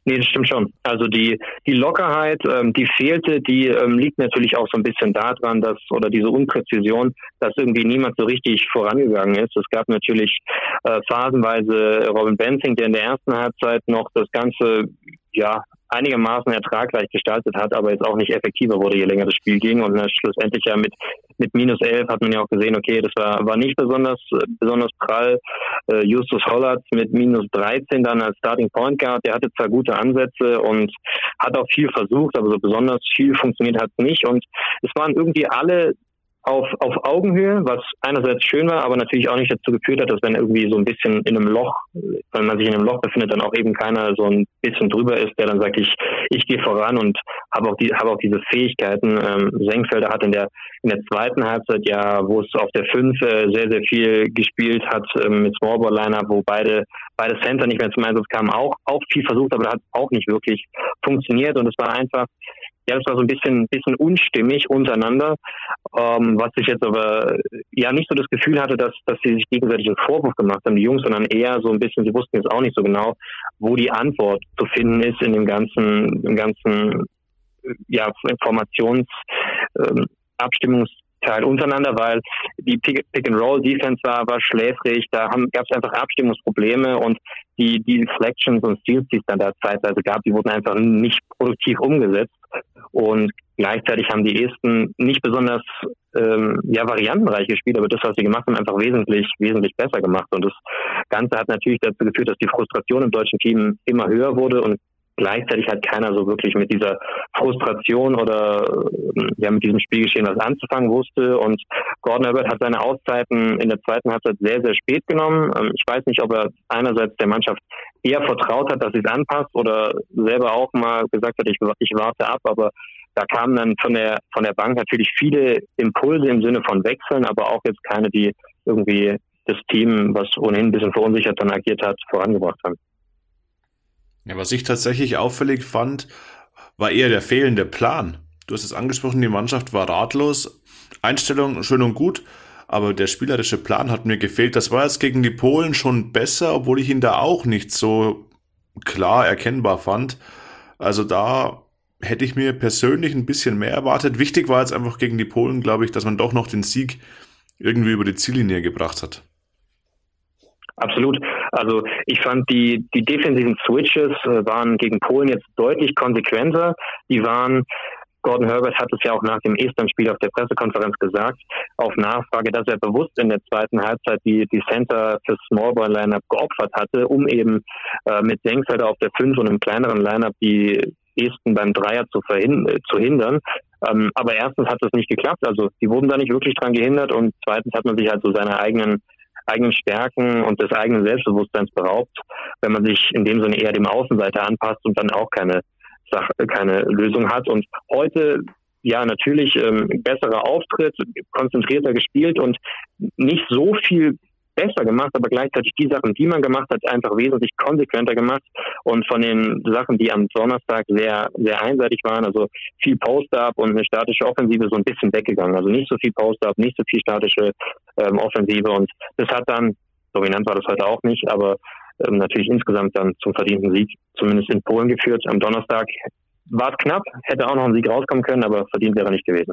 Nee, das stimmt schon. Also die, die Lockerheit, ähm, die fehlte, die ähm, liegt natürlich auch so ein bisschen daran, dass, oder diese Unpräzision, dass irgendwie niemand so richtig vorangegangen ist. Es gab natürlich äh, phasenweise Robin Benzing, der in der ersten Halbzeit noch das Ganze ja, einigermaßen ertragreich gestaltet hat, aber jetzt auch nicht effektiver wurde, je länger das Spiel ging. Und schlussendlich ja mit, mit minus elf hat man ja auch gesehen, okay, das war, war nicht besonders, besonders prall. Äh, Justus Hollert mit minus 13 dann als Starting Point Guard, der hatte zwar gute Ansätze und hat auch viel versucht, aber so besonders viel funktioniert hat nicht. Und es waren irgendwie alle auf, auf Augenhöhe, was einerseits schön war, aber natürlich auch nicht dazu geführt hat, dass wenn irgendwie so ein bisschen in einem Loch, wenn man sich in einem Loch befindet, dann auch eben keiner so ein bisschen drüber ist, der dann sagt, ich, ich gehe voran und habe auch die, habe auch diese Fähigkeiten. Ähm, Senkfelder hat in der, in der zweiten Halbzeit ja, wo es auf der 5 äh, sehr, sehr viel gespielt hat, ähm, mit Smallball Liner, wo beide, beide Center nicht mehr zum Einsatz kamen, auch, auch viel versucht, aber hat auch nicht wirklich funktioniert und es war einfach, ja, das war so ein bisschen, bisschen unstimmig untereinander, ähm, was ich jetzt aber ja nicht so das Gefühl hatte, dass, dass sie sich gegenseitig einen Vorwurf gemacht haben, die Jungs, sondern eher so ein bisschen, sie wussten jetzt auch nicht so genau, wo die Antwort zu finden ist in dem ganzen, im ganzen ja, Informations ähm, Abstimmungs Teil untereinander, weil die Pick-and-Roll-Defense war, war schläfrig, da gab es einfach Abstimmungsprobleme und die, die Deflections und Steals, die es dann da zeitweise gab, die wurden einfach nicht produktiv umgesetzt und gleichzeitig haben die Esten nicht besonders ähm, ja, variantenreich gespielt, aber das, was sie gemacht haben, einfach wesentlich, wesentlich besser gemacht. Und das Ganze hat natürlich dazu geführt, dass die Frustration im deutschen Team immer höher wurde und gleichzeitig hat keiner so wirklich mit dieser Frustration oder ähm, ja mit diesem Spielgeschehen was anzufangen wusste. Und Gordon Herbert hat seine Auszeiten in der zweiten Halbzeit sehr, sehr spät genommen. Ähm, ich weiß nicht, ob er einerseits der Mannschaft eher vertraut hat, dass sie es anpasst oder selber auch mal gesagt hat, ich, ich warte ab, aber da kamen dann von der von der Bank natürlich viele Impulse im Sinne von Wechseln, aber auch jetzt keine, die irgendwie das Team, was ohnehin ein bisschen verunsichert dann agiert hat, vorangebracht haben. Ja, was ich tatsächlich auffällig fand, war eher der fehlende Plan. Du hast es angesprochen, die Mannschaft war ratlos. Einstellung schön und gut, aber der spielerische Plan hat mir gefehlt. Das war jetzt gegen die Polen schon besser, obwohl ich ihn da auch nicht so klar erkennbar fand. Also da hätte ich mir persönlich ein bisschen mehr erwartet. Wichtig war jetzt einfach gegen die Polen, glaube ich, dass man doch noch den Sieg irgendwie über die Ziellinie gebracht hat. Absolut. Also ich fand die, die defensiven Switches äh, waren gegen Polen jetzt deutlich konsequenter. Die waren Gordon Herbert hat es ja auch nach dem Estland-Spiel auf der Pressekonferenz gesagt, auf Nachfrage, dass er bewusst in der zweiten Halbzeit die, die Center fürs Smallball Lineup geopfert hatte, um eben äh, mit Senkfelder auf der 5 und im kleineren Lineup die Esten beim Dreier zu, zu hindern. Ähm, aber erstens hat das nicht geklappt, also die wurden da nicht wirklich dran gehindert und zweitens hat man sich halt so seine eigenen eigenen Stärken und des eigenen Selbstbewusstseins beraubt, wenn man sich in dem Sinne eher dem Außenseiter anpasst und dann auch keine Sache, keine Lösung hat. Und heute ja natürlich ähm, besserer Auftritt, konzentrierter gespielt und nicht so viel besser gemacht, aber gleichzeitig die Sachen, die man gemacht hat, einfach wesentlich konsequenter gemacht und von den Sachen, die am Donnerstag sehr, sehr einseitig waren, also viel Post-Up und eine statische Offensive so ein bisschen weggegangen. Also nicht so viel Post-Up, nicht so viel statische ähm, Offensive und das hat dann, dominant war das heute auch nicht, aber ähm, natürlich insgesamt dann zum verdienten Sieg, zumindest in Polen geführt. Am Donnerstag war es knapp, hätte auch noch ein Sieg rauskommen können, aber verdient wäre nicht gewesen.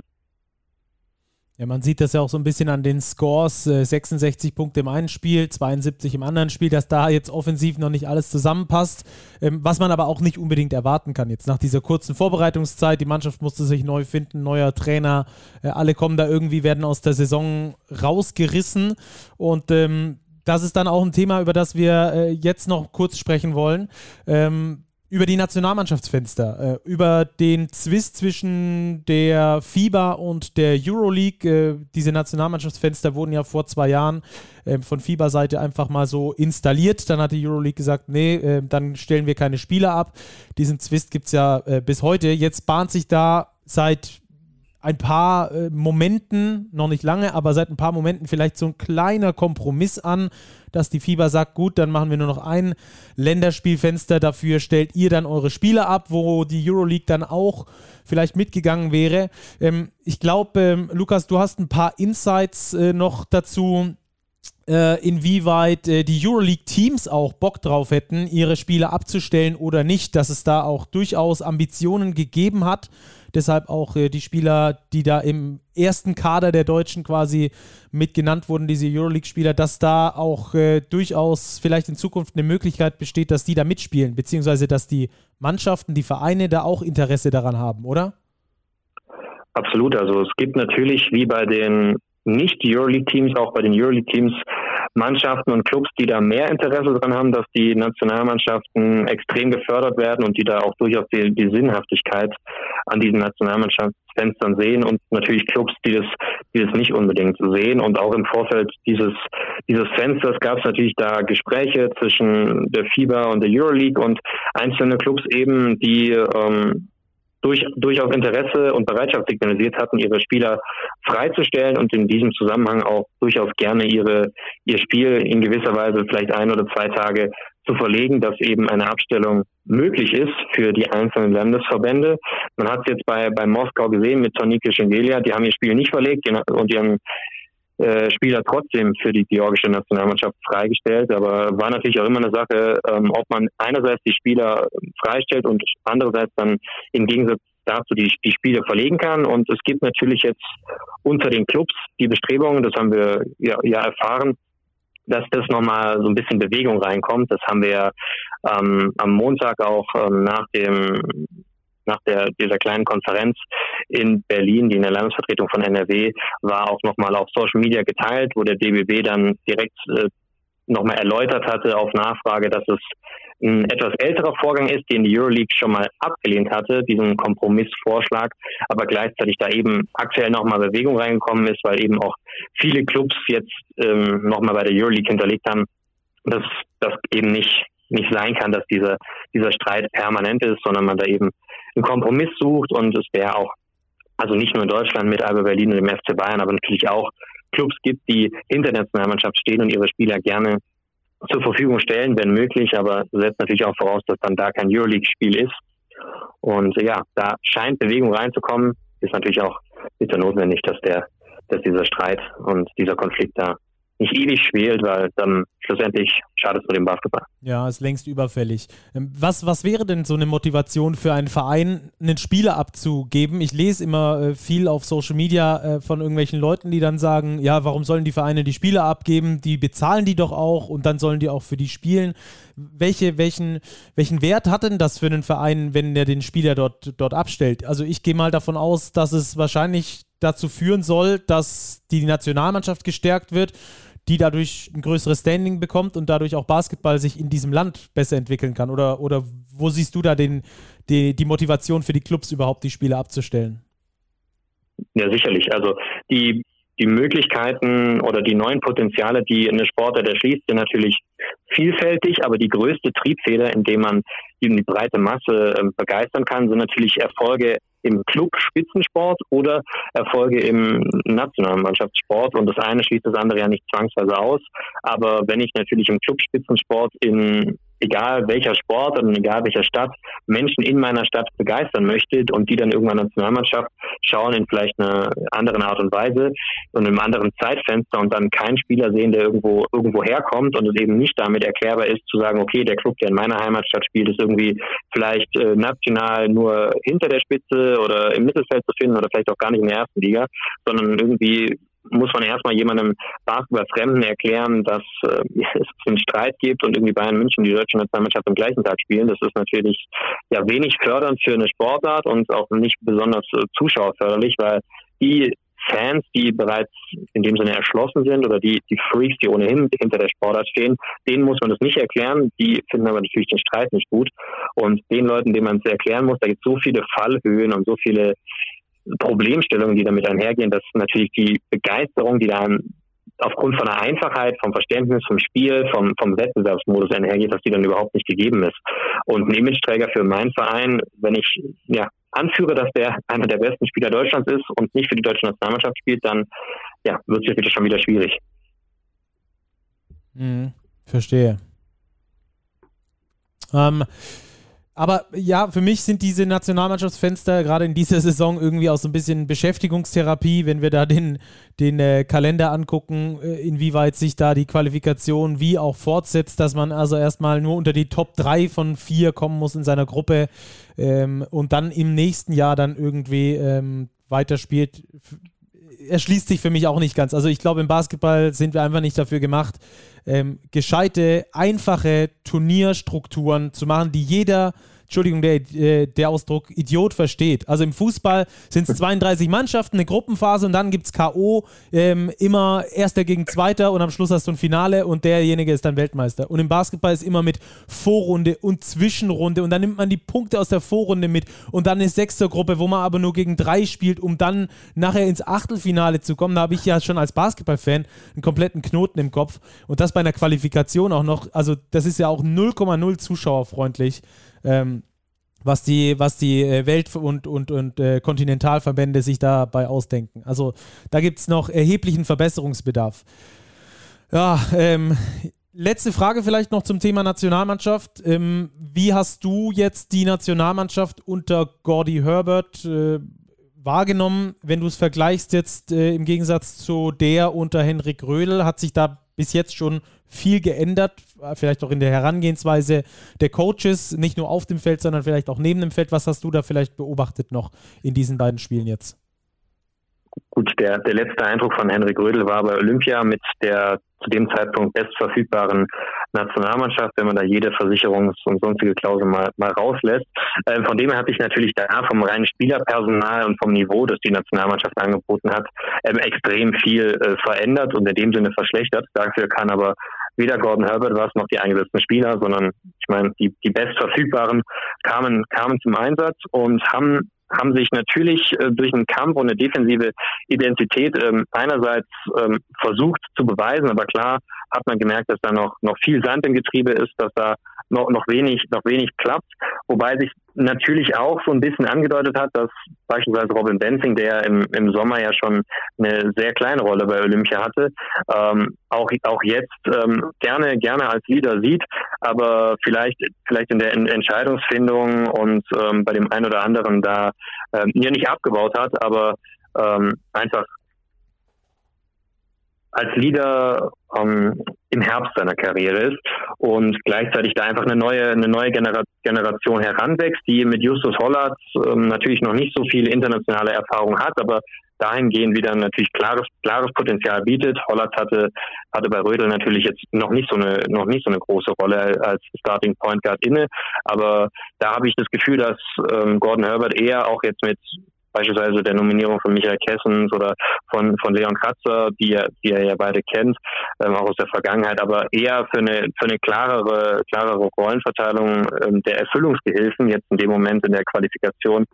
Ja, man sieht das ja auch so ein bisschen an den Scores. Äh, 66 Punkte im einen Spiel, 72 im anderen Spiel, dass da jetzt offensiv noch nicht alles zusammenpasst. Ähm, was man aber auch nicht unbedingt erwarten kann. Jetzt nach dieser kurzen Vorbereitungszeit, die Mannschaft musste sich neu finden, neuer Trainer. Äh, alle kommen da irgendwie, werden aus der Saison rausgerissen. Und ähm, das ist dann auch ein Thema, über das wir äh, jetzt noch kurz sprechen wollen. Ähm, über die Nationalmannschaftsfenster, äh, über den Zwist zwischen der FIBA und der Euroleague. Äh, diese Nationalmannschaftsfenster wurden ja vor zwei Jahren äh, von FIBA-Seite einfach mal so installiert. Dann hat die Euroleague gesagt, nee, äh, dann stellen wir keine Spieler ab. Diesen Zwist gibt es ja äh, bis heute. Jetzt bahnt sich da seit ein paar äh, Momenten, noch nicht lange, aber seit ein paar Momenten vielleicht so ein kleiner Kompromiss an, dass die FIBA sagt, gut, dann machen wir nur noch ein Länderspielfenster, dafür stellt ihr dann eure Spiele ab, wo die Euroleague dann auch vielleicht mitgegangen wäre. Ähm, ich glaube, ähm, Lukas, du hast ein paar Insights äh, noch dazu, äh, inwieweit äh, die Euroleague-Teams auch Bock drauf hätten, ihre Spiele abzustellen oder nicht, dass es da auch durchaus Ambitionen gegeben hat Deshalb auch äh, die Spieler, die da im ersten Kader der Deutschen quasi mit genannt wurden, diese Euroleague-Spieler, dass da auch äh, durchaus vielleicht in Zukunft eine Möglichkeit besteht, dass die da mitspielen, beziehungsweise dass die Mannschaften, die Vereine da auch Interesse daran haben, oder? Absolut. Also es gibt natürlich wie bei den nicht-Euroleague-Teams, auch bei den Euroleague-Teams Mannschaften und Clubs, die da mehr Interesse daran haben, dass die Nationalmannschaften extrem gefördert werden und die da auch durchaus die, die Sinnhaftigkeit an diesen Nationalmannschaftsfenstern sehen und natürlich Clubs, die das, die das nicht unbedingt sehen. Und auch im Vorfeld dieses, dieses Fensters gab es natürlich da Gespräche zwischen der FIBA und der Euroleague und einzelne Clubs eben, die ähm, durch, durchaus Interesse und Bereitschaft signalisiert hatten, ihre Spieler freizustellen und in diesem Zusammenhang auch durchaus gerne ihre, ihr Spiel in gewisser Weise vielleicht ein oder zwei Tage zu verlegen, dass eben eine Abstellung möglich ist für die einzelnen Landesverbände. Man hat es jetzt bei, bei Moskau gesehen mit Tonike Schengelia, die haben ihr Spiel nicht verlegt und die haben äh, Spieler trotzdem für die georgische Nationalmannschaft freigestellt. Aber war natürlich auch immer eine Sache, ähm, ob man einerseits die Spieler freistellt und andererseits dann im Gegensatz dazu die, die Spiele verlegen kann. Und es gibt natürlich jetzt unter den Clubs die Bestrebungen, das haben wir ja, ja erfahren, dass das nochmal so ein bisschen Bewegung reinkommt. Das haben wir ähm, am Montag auch ähm, nach dem nach der, dieser kleinen Konferenz in Berlin, die in der Landesvertretung von NRW war, auch nochmal auf Social Media geteilt, wo der DBB dann direkt äh, nochmal erläutert hatte auf Nachfrage, dass es ein etwas älterer Vorgang ist, den die Euroleague schon mal abgelehnt hatte, diesen Kompromissvorschlag, aber gleichzeitig da eben aktuell nochmal Bewegung reingekommen ist, weil eben auch viele Clubs jetzt ähm, nochmal bei der Euroleague hinterlegt haben, dass das eben nicht nicht sein kann, dass dieser dieser Streit permanent ist, sondern man da eben einen Kompromiss sucht und es wäre auch, also nicht nur in Deutschland mit Alba Berlin und dem FC Bayern, aber natürlich auch Clubs gibt, die hinter der Nationalmannschaft stehen und ihre Spieler gerne zur Verfügung stellen, wenn möglich, aber setzt natürlich auch voraus, dass dann da kein Euroleague-Spiel ist. Und ja, da scheint Bewegung reinzukommen. ist natürlich auch bitte notwendig, dass der, dass dieser Streit und dieser Konflikt da nicht ewig schwelt, weil dann schlussendlich schadet es nur dem Basketball. Ja, ist längst überfällig. Ähm, was, was wäre denn so eine Motivation für einen Verein, einen Spieler abzugeben? Ich lese immer äh, viel auf Social Media äh, von irgendwelchen Leuten, die dann sagen, ja, warum sollen die Vereine die Spieler abgeben? Die bezahlen die doch auch und dann sollen die auch für die spielen. Welche, welchen, welchen Wert hat denn das für einen Verein, wenn der den Spieler dort, dort abstellt? Also ich gehe mal davon aus, dass es wahrscheinlich dazu führen soll, dass die Nationalmannschaft gestärkt wird die dadurch ein größeres Standing bekommt und dadurch auch Basketball sich in diesem Land besser entwickeln kann? Oder, oder wo siehst du da den, die, die Motivation für die Clubs überhaupt, die Spiele abzustellen? Ja, sicherlich. Also die, die Möglichkeiten oder die neuen Potenziale, die eine Sportart erschließt, sind natürlich vielfältig, aber die größte Triebfeder, in dem man die breite Masse äh, begeistern kann, sind natürlich Erfolge im Club-Spitzensport oder Erfolge im nationalen Mannschaftssport. Und das eine schließt das andere ja nicht zwangsweise aus. Aber wenn ich natürlich im Club-Spitzensport in egal welcher Sport und egal welcher Stadt Menschen in meiner Stadt begeistern möchte und die dann irgendwann Nationalmannschaft schauen in vielleicht einer anderen Art und Weise und einem anderen Zeitfenster und dann keinen Spieler sehen, der irgendwo irgendwo herkommt und es eben nicht damit erklärbar ist zu sagen, okay, der Club, der in meiner Heimatstadt spielt, ist irgendwie vielleicht äh, national nur hinter der Spitze oder im Mittelfeld zu finden oder vielleicht auch gar nicht in der ersten Liga, sondern irgendwie muss man erstmal jemandem Basketball-Fremden erklären, dass äh, es einen Streit gibt und irgendwie Bayern München die deutsche Nationalmannschaft am gleichen Tag spielen. Das ist natürlich ja wenig fördernd für eine Sportart und auch nicht besonders äh, zuschauerförderlich, weil die Fans, die bereits in dem Sinne erschlossen sind oder die, die Freaks, die ohnehin hinter der Sportart stehen, denen muss man das nicht erklären. Die finden aber natürlich den Streit nicht gut. Und den Leuten, denen man es erklären muss, da gibt es so viele Fallhöhen und so viele Problemstellungen, die damit einhergehen, dass natürlich die Begeisterung, die dann aufgrund von der Einfachheit, vom Verständnis, vom Spiel, vom, vom Wettbewerbsmodus einhergeht, dass die dann überhaupt nicht gegeben ist. Und ein Imageträger für meinen Verein, wenn ich ja, anführe, dass der einer der besten Spieler Deutschlands ist und nicht für die deutsche Nationalmannschaft spielt, dann ja, wird es wieder schon wieder schwierig. Mhm, verstehe. Ähm, aber ja, für mich sind diese Nationalmannschaftsfenster gerade in dieser Saison irgendwie auch so ein bisschen Beschäftigungstherapie, wenn wir da den, den äh, Kalender angucken, äh, inwieweit sich da die Qualifikation wie auch fortsetzt, dass man also erstmal nur unter die Top 3 von 4 kommen muss in seiner Gruppe ähm, und dann im nächsten Jahr dann irgendwie ähm, weiterspielt erschließt sich für mich auch nicht ganz. Also ich glaube, im Basketball sind wir einfach nicht dafür gemacht, ähm, gescheite, einfache Turnierstrukturen zu machen, die jeder Entschuldigung, der, äh, der Ausdruck Idiot versteht. Also im Fußball sind es 32 Mannschaften, eine Gruppenphase und dann gibt es K.O. Ähm, immer Erster gegen Zweiter und am Schluss hast du ein Finale und derjenige ist dann Weltmeister. Und im Basketball ist immer mit Vorrunde und Zwischenrunde und dann nimmt man die Punkte aus der Vorrunde mit und dann eine Sechstergruppe, wo man aber nur gegen drei spielt, um dann nachher ins Achtelfinale zu kommen. Da habe ich ja schon als Basketballfan einen kompletten Knoten im Kopf und das bei einer Qualifikation auch noch. Also das ist ja auch 0,0 zuschauerfreundlich ähm, was die, was die äh, Welt- und, und, und äh, Kontinentalverbände sich dabei ausdenken. Also da gibt es noch erheblichen Verbesserungsbedarf. Ja, ähm, letzte Frage vielleicht noch zum Thema Nationalmannschaft. Ähm, wie hast du jetzt die Nationalmannschaft unter Gordy Herbert äh, wahrgenommen, wenn du es vergleichst jetzt äh, im Gegensatz zu der unter Henrik Rödel? Hat sich da bis jetzt schon viel geändert, vielleicht auch in der Herangehensweise der Coaches, nicht nur auf dem Feld, sondern vielleicht auch neben dem Feld. Was hast du da vielleicht beobachtet noch in diesen beiden Spielen jetzt? Gut, der, der letzte Eindruck von Henrik Rödel war bei Olympia mit der zu dem Zeitpunkt bestverfügbaren Nationalmannschaft, wenn man da jede Versicherungs- und sonstige Klausel mal, mal rauslässt. Äh, von dem her hat sich natürlich da vom reinen Spielerpersonal und vom Niveau, das die Nationalmannschaft angeboten hat, ähm, extrem viel äh, verändert und in dem Sinne verschlechtert. Dafür kann aber weder Gordon Herbert was noch die eingesetzten Spieler, sondern ich meine, die, die bestverfügbaren kamen, kamen zum Einsatz und haben haben sich natürlich äh, durch einen Kampf und eine defensive Identität ähm, einerseits ähm, versucht zu beweisen, aber klar hat man gemerkt, dass da noch, noch viel Sand im Getriebe ist, dass da noch, noch wenig, noch wenig klappt. Wobei sich natürlich auch so ein bisschen angedeutet hat, dass beispielsweise Robin Benzing, der im, im Sommer ja schon eine sehr kleine Rolle bei Olympia hatte, ähm, auch, auch jetzt ähm, gerne, gerne als Leader sieht, aber vielleicht, vielleicht in der Entscheidungsfindung und ähm, bei dem einen oder anderen da ähm, ja nicht abgebaut hat, aber ähm, einfach als Leader ähm, im Herbst seiner Karriere ist und gleichzeitig da einfach eine neue, eine neue Genera Generation heranwächst, die mit Justus Hollert ähm, natürlich noch nicht so viel internationale Erfahrung hat, aber dahingehend wieder natürlich klares, klares Potenzial bietet. Hollert hatte, hatte bei Rödel natürlich jetzt noch nicht so eine, noch nicht so eine große Rolle als Starting Point Guard inne. Aber da habe ich das Gefühl, dass ähm, Gordon Herbert eher auch jetzt mit beispielsweise der Nominierung von Michael Kessens oder von, von Leon Kratzer, die, er, die er ja beide kennt, ähm, auch aus der Vergangenheit, aber eher für eine, für eine klarere, klarere Rollenverteilung ähm, der Erfüllungsgehilfen jetzt in dem Moment in der Qualifikation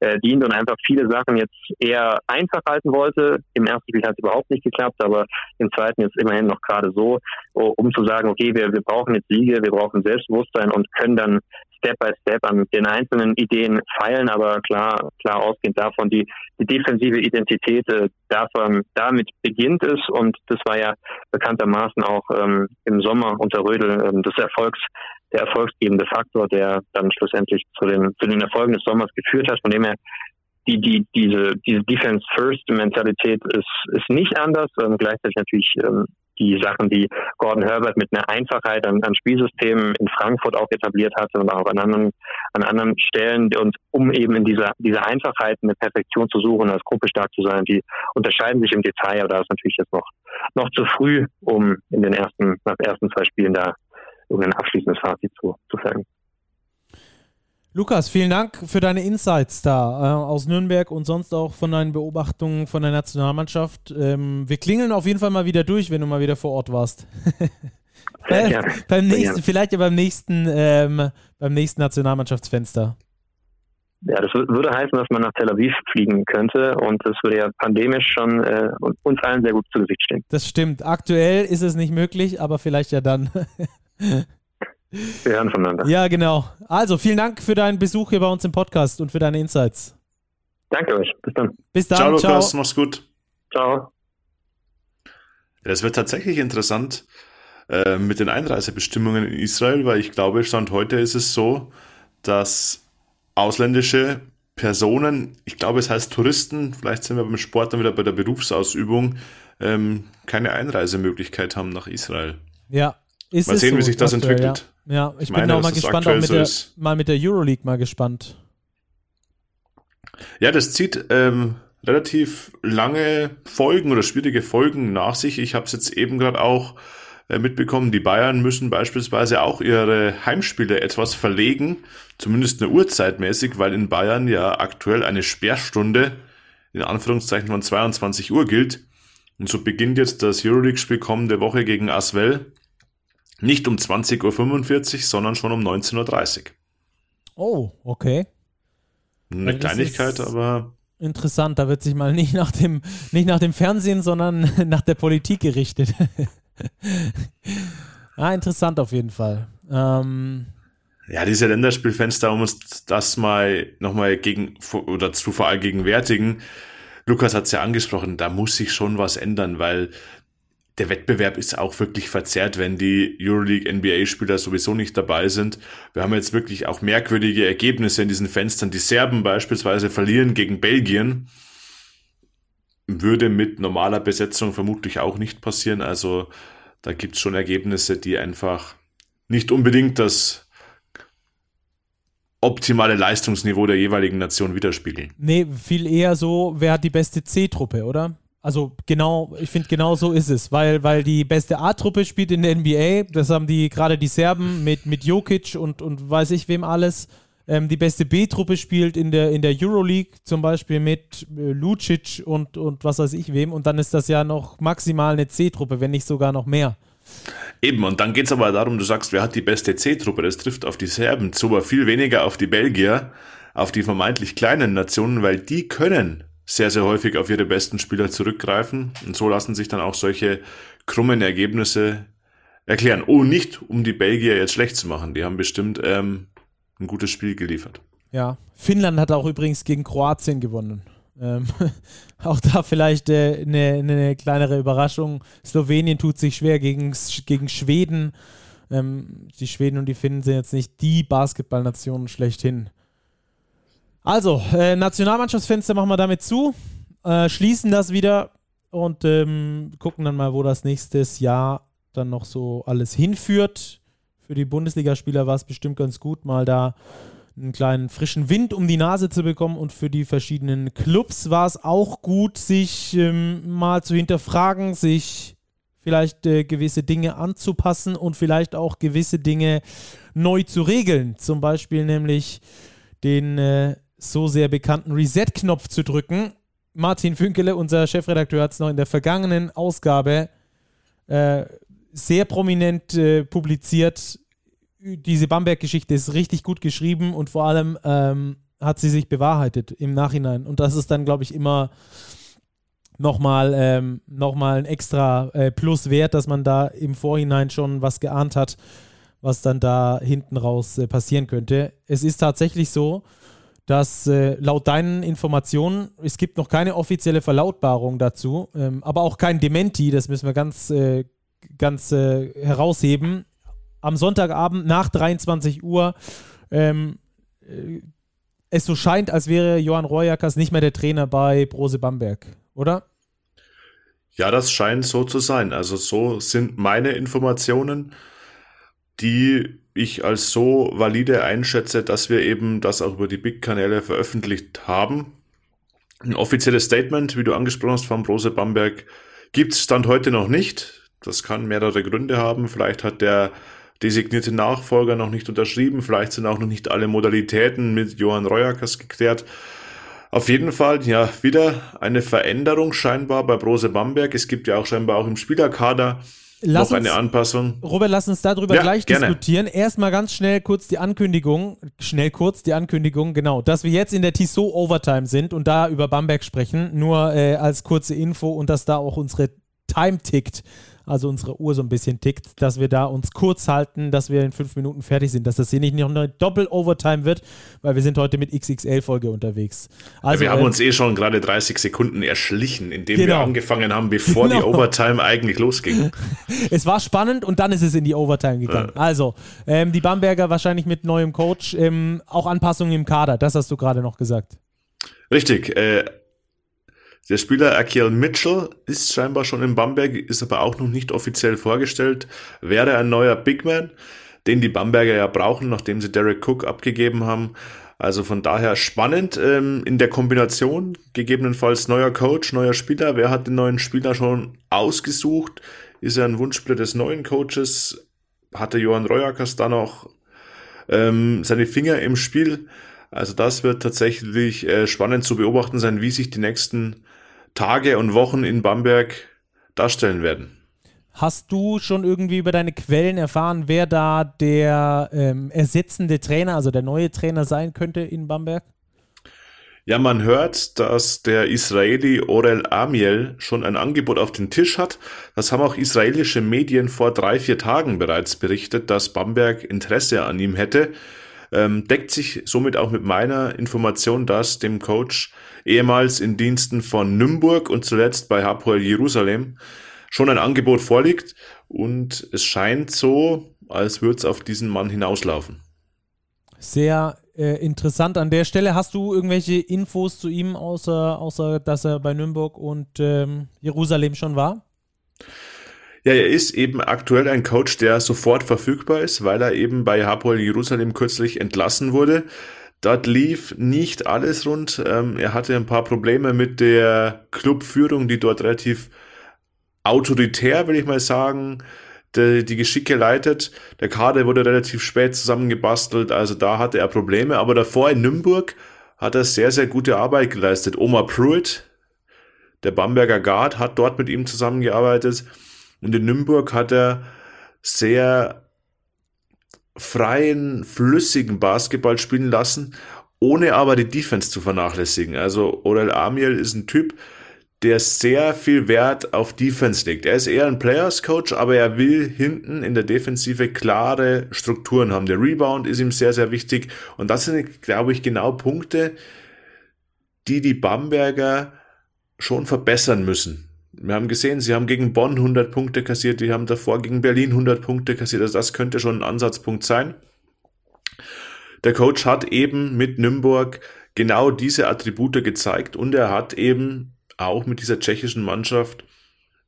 äh, dient und einfach viele Sachen jetzt eher einfach halten wollte. Im ersten Spiel hat es überhaupt nicht geklappt, aber im zweiten jetzt immerhin noch gerade so, um zu sagen, okay, wir, wir brauchen jetzt Siege, wir brauchen Selbstbewusstsein und können dann Step by Step an den einzelnen Ideen feilen, aber klar, klar ausgehend davon, die, die defensive Identität äh, davon, damit beginnt es. Und das war ja bekanntermaßen auch ähm, im Sommer unter Rödel ähm, des Erfolgs, der erfolgsgebende Faktor, der dann schlussendlich zu den, zu den Erfolgen des Sommers geführt hat, von dem er die, die, diese, diese Defense First Mentalität ist, ist nicht anders, ähm, gleichzeitig natürlich ähm, die Sachen, die Gordon Herbert mit einer Einfachheit an, an Spielsystemen in Frankfurt auch etabliert hatte und auch an anderen, an anderen Stellen. Und um eben in dieser, dieser Einfachheit eine Perfektion zu suchen, als Gruppe stark zu sein, die unterscheiden sich im Detail, aber da ist natürlich jetzt noch, noch zu früh, um in den ersten, nach ersten zwei Spielen da irgendein abschließendes Fazit zu, zu fällen. Lukas, vielen Dank für deine Insights da äh, aus Nürnberg und sonst auch von deinen Beobachtungen von der Nationalmannschaft. Ähm, wir klingeln auf jeden Fall mal wieder durch, wenn du mal wieder vor Ort warst. äh, beim nächsten, vielleicht ja beim nächsten, ähm, beim nächsten Nationalmannschaftsfenster. Ja, das würde heißen, dass man nach Tel Aviv fliegen könnte und das würde ja pandemisch schon äh, uns allen sehr gut zu Gesicht stehen. Das stimmt. Aktuell ist es nicht möglich, aber vielleicht ja dann. Wir hören voneinander. Ja, genau. Also, vielen Dank für deinen Besuch hier bei uns im Podcast und für deine Insights. Danke euch. Bis dann. Bis dann. Ciao, Lukas. Ciao. Mach's gut. Ciao. Es wird tatsächlich interessant äh, mit den Einreisebestimmungen in Israel, weil ich glaube, Stand heute ist es so, dass ausländische Personen, ich glaube, es heißt Touristen, vielleicht sind wir beim Sport dann wieder bei der Berufsausübung, ähm, keine Einreisemöglichkeit haben nach Israel. Ja, ist mal sehen, so, wie sich das entwickelt. Ja, ja ich, ich meine, bin auch mal gespannt, auch mit der, mal mit der Euroleague mal gespannt. Ja, das zieht ähm, relativ lange Folgen oder schwierige Folgen nach sich. Ich habe es jetzt eben gerade auch äh, mitbekommen, die Bayern müssen beispielsweise auch ihre Heimspiele etwas verlegen, zumindest eine Uhrzeitmäßig, weil in Bayern ja aktuell eine Sperrstunde in Anführungszeichen von 22 Uhr gilt. Und so beginnt jetzt das Euroleague-Spiel kommende Woche gegen Aswell. Nicht um 20.45 Uhr, sondern schon um 19.30 Uhr. Oh, okay. Eine Weil Kleinigkeit, aber. Interessant, da wird sich mal nicht nach dem, nicht nach dem Fernsehen, sondern nach der Politik gerichtet. ah, interessant auf jeden Fall. Ähm, ja, diese Länderspielfenster, um uns das mal nochmal gegen oder zu verallgegenwärtigen. Lukas hat es ja angesprochen, da muss sich schon was ändern, weil der Wettbewerb ist auch wirklich verzerrt, wenn die Euroleague NBA-Spieler sowieso nicht dabei sind. Wir haben jetzt wirklich auch merkwürdige Ergebnisse in diesen Fenstern. Die Serben beispielsweise verlieren gegen Belgien. Würde mit normaler Besetzung vermutlich auch nicht passieren. Also da gibt es schon Ergebnisse, die einfach nicht unbedingt das optimale Leistungsniveau der jeweiligen Nation widerspiegeln. Nee, viel eher so, wer hat die beste C-Truppe, oder? Also genau, ich finde genau so ist es, weil, weil die beste A-Truppe spielt in der NBA, das haben die gerade die Serben mit, mit Jokic und, und weiß ich wem alles. Ähm, die beste B-Truppe spielt in der, in der Euroleague zum Beispiel mit äh, Lucic und, und was weiß ich wem und dann ist das ja noch maximal eine C-Truppe, wenn nicht sogar noch mehr. Eben, und dann geht es aber darum, du sagst, wer hat die beste C-Truppe? Das trifft auf die Serben zu, aber viel weniger auf die Belgier, auf die vermeintlich kleinen Nationen, weil die können sehr, sehr häufig auf ihre besten Spieler zurückgreifen. Und so lassen sich dann auch solche krummen Ergebnisse erklären. Oh, nicht um die Belgier jetzt schlecht zu machen. Die haben bestimmt ähm, ein gutes Spiel geliefert. Ja, Finnland hat auch übrigens gegen Kroatien gewonnen. Ähm, auch da vielleicht äh, eine, eine, kleinere Überraschung. Slowenien tut sich schwer gegen, gegen Schweden. Ähm, die Schweden und die Finnen sind jetzt nicht die Basketballnationen schlechthin. Also, äh, Nationalmannschaftsfenster machen wir damit zu, äh, schließen das wieder und ähm, gucken dann mal, wo das nächstes Jahr dann noch so alles hinführt. Für die Bundesligaspieler war es bestimmt ganz gut, mal da einen kleinen frischen Wind um die Nase zu bekommen und für die verschiedenen Clubs war es auch gut, sich ähm, mal zu hinterfragen, sich vielleicht äh, gewisse Dinge anzupassen und vielleicht auch gewisse Dinge neu zu regeln. Zum Beispiel nämlich den äh, so sehr bekannten Reset-Knopf zu drücken. Martin Fünkele, unser Chefredakteur, hat es noch in der vergangenen Ausgabe äh, sehr prominent äh, publiziert. Diese Bamberg-Geschichte ist richtig gut geschrieben und vor allem ähm, hat sie sich bewahrheitet im Nachhinein. Und das ist dann, glaube ich, immer nochmal ähm, noch ein extra äh, Plus wert, dass man da im Vorhinein schon was geahnt hat, was dann da hinten raus äh, passieren könnte. Es ist tatsächlich so, dass äh, laut deinen Informationen, es gibt noch keine offizielle Verlautbarung dazu, ähm, aber auch kein Dementi, das müssen wir ganz, äh, ganz äh, herausheben. Am Sonntagabend nach 23 Uhr ähm, äh, es so scheint, als wäre Johann Royakas nicht mehr der Trainer bei Brose Bamberg, oder? Ja, das scheint so zu sein. Also so sind meine Informationen, die ich als so valide einschätze, dass wir eben das auch über die Big-Kanäle veröffentlicht haben. Ein offizielles Statement, wie du angesprochen hast, von Brose Bamberg, gibt es Stand heute noch nicht. Das kann mehrere Gründe haben. Vielleicht hat der designierte Nachfolger noch nicht unterschrieben. Vielleicht sind auch noch nicht alle Modalitäten mit Johann Reuerkers geklärt. Auf jeden Fall, ja, wieder eine Veränderung scheinbar bei Brose Bamberg. Es gibt ja auch scheinbar auch im Spielerkader Lass noch eine Anpassung. Robert, lass uns darüber ja, gleich gerne. diskutieren. Erstmal ganz schnell kurz die Ankündigung, schnell kurz die Ankündigung, genau, dass wir jetzt in der Tissot Overtime sind und da über Bamberg sprechen, nur äh, als kurze Info und dass da auch unsere Time tickt also unsere Uhr so ein bisschen tickt, dass wir da uns kurz halten, dass wir in fünf Minuten fertig sind, dass das hier nicht noch eine Doppel-Overtime wird, weil wir sind heute mit XXL-Folge unterwegs. Also, ja, wir haben äh, uns eh schon gerade 30 Sekunden erschlichen, indem genau. wir angefangen haben, bevor genau. die Overtime eigentlich losging. es war spannend und dann ist es in die Overtime gegangen. Ja. Also, ähm, die Bamberger wahrscheinlich mit neuem Coach, ähm, auch Anpassungen im Kader, das hast du gerade noch gesagt. Richtig. Äh, der Spieler Akel Mitchell ist scheinbar schon in Bamberg, ist aber auch noch nicht offiziell vorgestellt, wäre ein neuer Bigman, den die Bamberger ja brauchen, nachdem sie Derek Cook abgegeben haben. Also von daher spannend ähm, in der Kombination, gegebenenfalls neuer Coach, neuer Spieler. Wer hat den neuen Spieler schon ausgesucht? Ist er ein Wunschspieler des neuen Coaches? Hatte Johann Reuackers da noch ähm, seine Finger im Spiel? Also das wird tatsächlich äh, spannend zu beobachten sein, wie sich die nächsten Tage und Wochen in Bamberg darstellen werden. Hast du schon irgendwie über deine Quellen erfahren, wer da der ähm, ersetzende Trainer, also der neue Trainer sein könnte in Bamberg? Ja, man hört, dass der Israeli Orel Amiel schon ein Angebot auf den Tisch hat. Das haben auch israelische Medien vor drei, vier Tagen bereits berichtet, dass Bamberg Interesse an ihm hätte. Ähm, deckt sich somit auch mit meiner Information, dass dem Coach ehemals in Diensten von Nürnberg und zuletzt bei Hapoel Jerusalem schon ein Angebot vorliegt und es scheint so, als würde es auf diesen Mann hinauslaufen. Sehr äh, interessant an der Stelle. Hast du irgendwelche Infos zu ihm, außer, außer dass er bei Nürnberg und ähm, Jerusalem schon war? Ja, er ist eben aktuell ein Coach, der sofort verfügbar ist, weil er eben bei Hapoel Jerusalem kürzlich entlassen wurde. Dort lief nicht alles rund. Ähm, er hatte ein paar Probleme mit der Clubführung, die dort relativ autoritär, will ich mal sagen, die, die Geschicke leitet. Der Kader wurde relativ spät zusammengebastelt, also da hatte er Probleme. Aber davor in Nürnberg hat er sehr, sehr gute Arbeit geleistet. Omar Pruitt, der Bamberger Guard, hat dort mit ihm zusammengearbeitet. Und in Nürnberg hat er sehr freien, flüssigen Basketball spielen lassen, ohne aber die Defense zu vernachlässigen. Also Orel Amiel ist ein Typ, der sehr viel Wert auf Defense legt. Er ist eher ein Players Coach, aber er will hinten in der Defensive klare Strukturen haben. Der Rebound ist ihm sehr, sehr wichtig. Und das sind, glaube ich, genau Punkte, die die Bamberger schon verbessern müssen. Wir haben gesehen, sie haben gegen Bonn 100 Punkte kassiert, die haben davor gegen Berlin 100 Punkte kassiert. Also das könnte schon ein Ansatzpunkt sein. Der Coach hat eben mit Nürnberg genau diese Attribute gezeigt und er hat eben auch mit dieser tschechischen Mannschaft,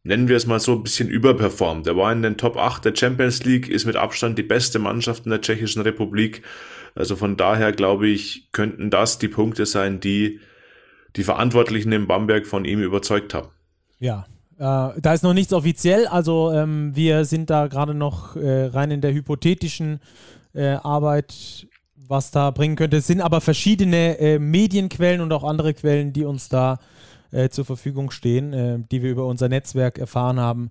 nennen wir es mal so, ein bisschen überperformt. Er war in den Top 8 der Champions League, ist mit Abstand die beste Mannschaft in der Tschechischen Republik. Also von daher glaube ich, könnten das die Punkte sein, die die Verantwortlichen in Bamberg von ihm überzeugt haben. Ja, äh, da ist noch nichts offiziell, also ähm, wir sind da gerade noch äh, rein in der hypothetischen äh, Arbeit, was da bringen könnte. Es sind aber verschiedene äh, Medienquellen und auch andere Quellen, die uns da äh, zur Verfügung stehen, äh, die wir über unser Netzwerk erfahren haben,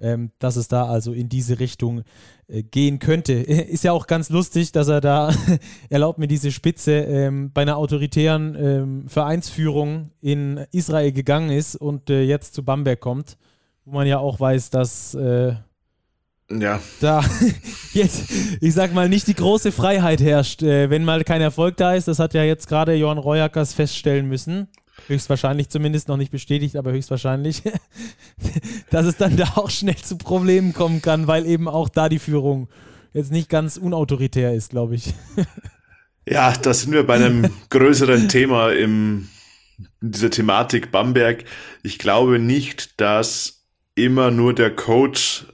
ähm, dass es da also in diese Richtung äh, gehen könnte. Ist ja auch ganz lustig, dass er da, erlaubt mir diese Spitze, ähm, bei einer autoritären ähm, Vereinsführung in Israel gegangen ist und äh, jetzt zu Bamberg kommt, wo man ja auch weiß, dass äh, ja. Da jetzt, ich sag mal, nicht die große Freiheit herrscht, äh, wenn mal kein Erfolg da ist. Das hat ja jetzt gerade Johann Reuackers feststellen müssen höchstwahrscheinlich zumindest noch nicht bestätigt, aber höchstwahrscheinlich, dass es dann da auch schnell zu Problemen kommen kann, weil eben auch da die Führung jetzt nicht ganz unautoritär ist, glaube ich. Ja, da sind wir bei einem größeren Thema im, in dieser Thematik Bamberg. Ich glaube nicht, dass immer nur der Coach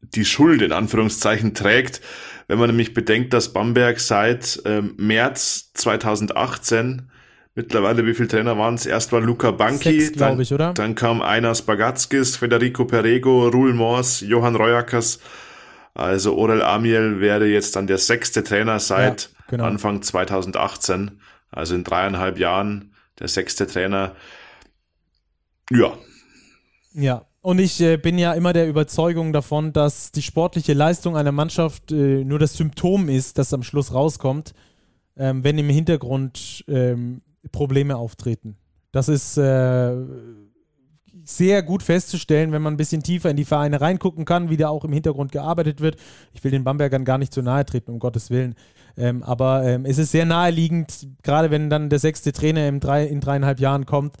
die Schuld in Anführungszeichen trägt. Wenn man nämlich bedenkt, dass Bamberg seit ähm, März 2018 Mittlerweile, wie viele Trainer waren es? Erst war Luca Banki, dann, ich, oder? dann kam einer Spagatskis, Federico Perego, Rul Mors, Johann Reuackers. Also Orel Amiel wäre jetzt dann der sechste Trainer seit ja, genau. Anfang 2018. Also in dreieinhalb Jahren der sechste Trainer. Ja. Ja, und ich äh, bin ja immer der Überzeugung davon, dass die sportliche Leistung einer Mannschaft äh, nur das Symptom ist, das am Schluss rauskommt, ähm, wenn im Hintergrund ähm, Probleme auftreten. Das ist äh, sehr gut festzustellen, wenn man ein bisschen tiefer in die Vereine reingucken kann, wie da auch im Hintergrund gearbeitet wird. Ich will den Bambergern gar nicht zu nahe treten, um Gottes Willen. Ähm, aber ähm, es ist sehr naheliegend, gerade wenn dann der sechste Trainer in, drei, in dreieinhalb Jahren kommt,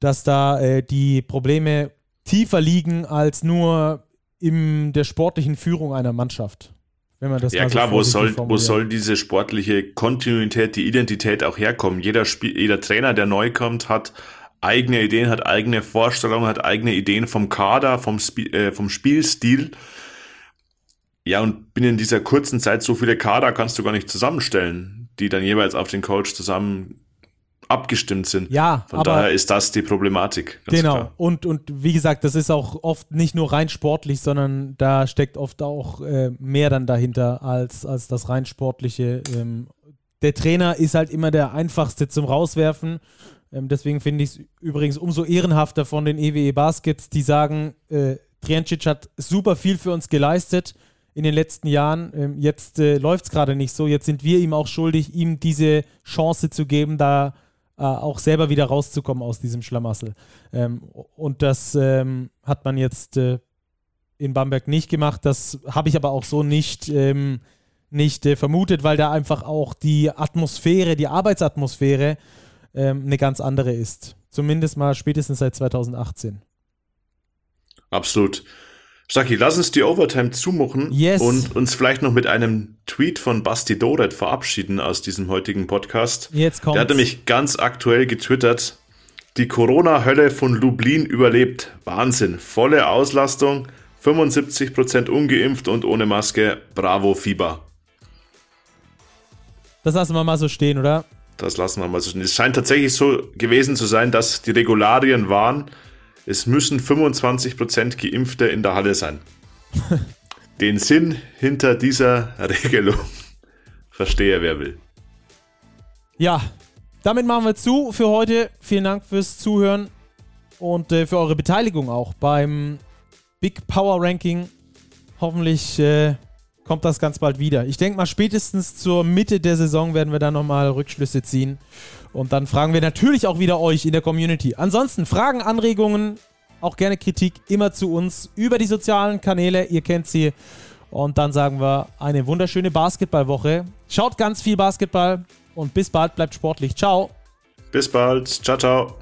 dass da äh, die Probleme tiefer liegen als nur in der sportlichen Führung einer Mannschaft. Wenn man das ja klar, so wo soll, wo soll diese sportliche Kontinuität, die Identität auch herkommen? Jeder, Spiel, jeder Trainer, der neu kommt, hat eigene Ideen, hat eigene Vorstellungen, hat eigene Ideen vom Kader, vom, Sp äh, vom Spielstil. Ja, und binnen dieser kurzen Zeit so viele Kader kannst du gar nicht zusammenstellen, die dann jeweils auf den Coach zusammen abgestimmt sind. Ja, von daher ist das die Problematik. genau. Klar. Und, und wie gesagt, das ist auch oft nicht nur rein sportlich, sondern da steckt oft auch äh, mehr dann dahinter als, als das rein sportliche. Ähm, der Trainer ist halt immer der einfachste zum Rauswerfen. Ähm, deswegen finde ich es übrigens umso ehrenhafter von den EWE Baskets, die sagen, äh, Triancic hat super viel für uns geleistet in den letzten Jahren. Ähm, jetzt äh, läuft es gerade nicht so. Jetzt sind wir ihm auch schuldig, ihm diese Chance zu geben, da äh, auch selber wieder rauszukommen aus diesem Schlamassel. Ähm, und das ähm, hat man jetzt äh, in Bamberg nicht gemacht. Das habe ich aber auch so nicht, ähm, nicht äh, vermutet, weil da einfach auch die Atmosphäre, die Arbeitsatmosphäre ähm, eine ganz andere ist. Zumindest mal spätestens seit 2018. Absolut. Stacki, lass uns die Overtime zumachen yes. und uns vielleicht noch mit einem Tweet von Basti Doret verabschieden aus diesem heutigen Podcast. Jetzt kommt's. Der hat nämlich ganz aktuell getwittert, die Corona-Hölle von Lublin überlebt. Wahnsinn. Volle Auslastung, 75% ungeimpft und ohne Maske. Bravo, Fieber. Das lassen wir mal so stehen, oder? Das lassen wir mal so stehen. Es scheint tatsächlich so gewesen zu sein, dass die Regularien waren, es müssen 25% Geimpfte in der Halle sein. Den Sinn hinter dieser Regelung verstehe, wer will. Ja, damit machen wir zu für heute. Vielen Dank fürs Zuhören und äh, für eure Beteiligung auch beim Big Power Ranking. Hoffentlich äh, kommt das ganz bald wieder. Ich denke mal, spätestens zur Mitte der Saison werden wir dann nochmal Rückschlüsse ziehen. Und dann fragen wir natürlich auch wieder euch in der Community. Ansonsten Fragen, Anregungen, auch gerne Kritik immer zu uns über die sozialen Kanäle. Ihr kennt sie. Und dann sagen wir eine wunderschöne Basketballwoche. Schaut ganz viel Basketball und bis bald, bleibt sportlich. Ciao. Bis bald. Ciao, ciao.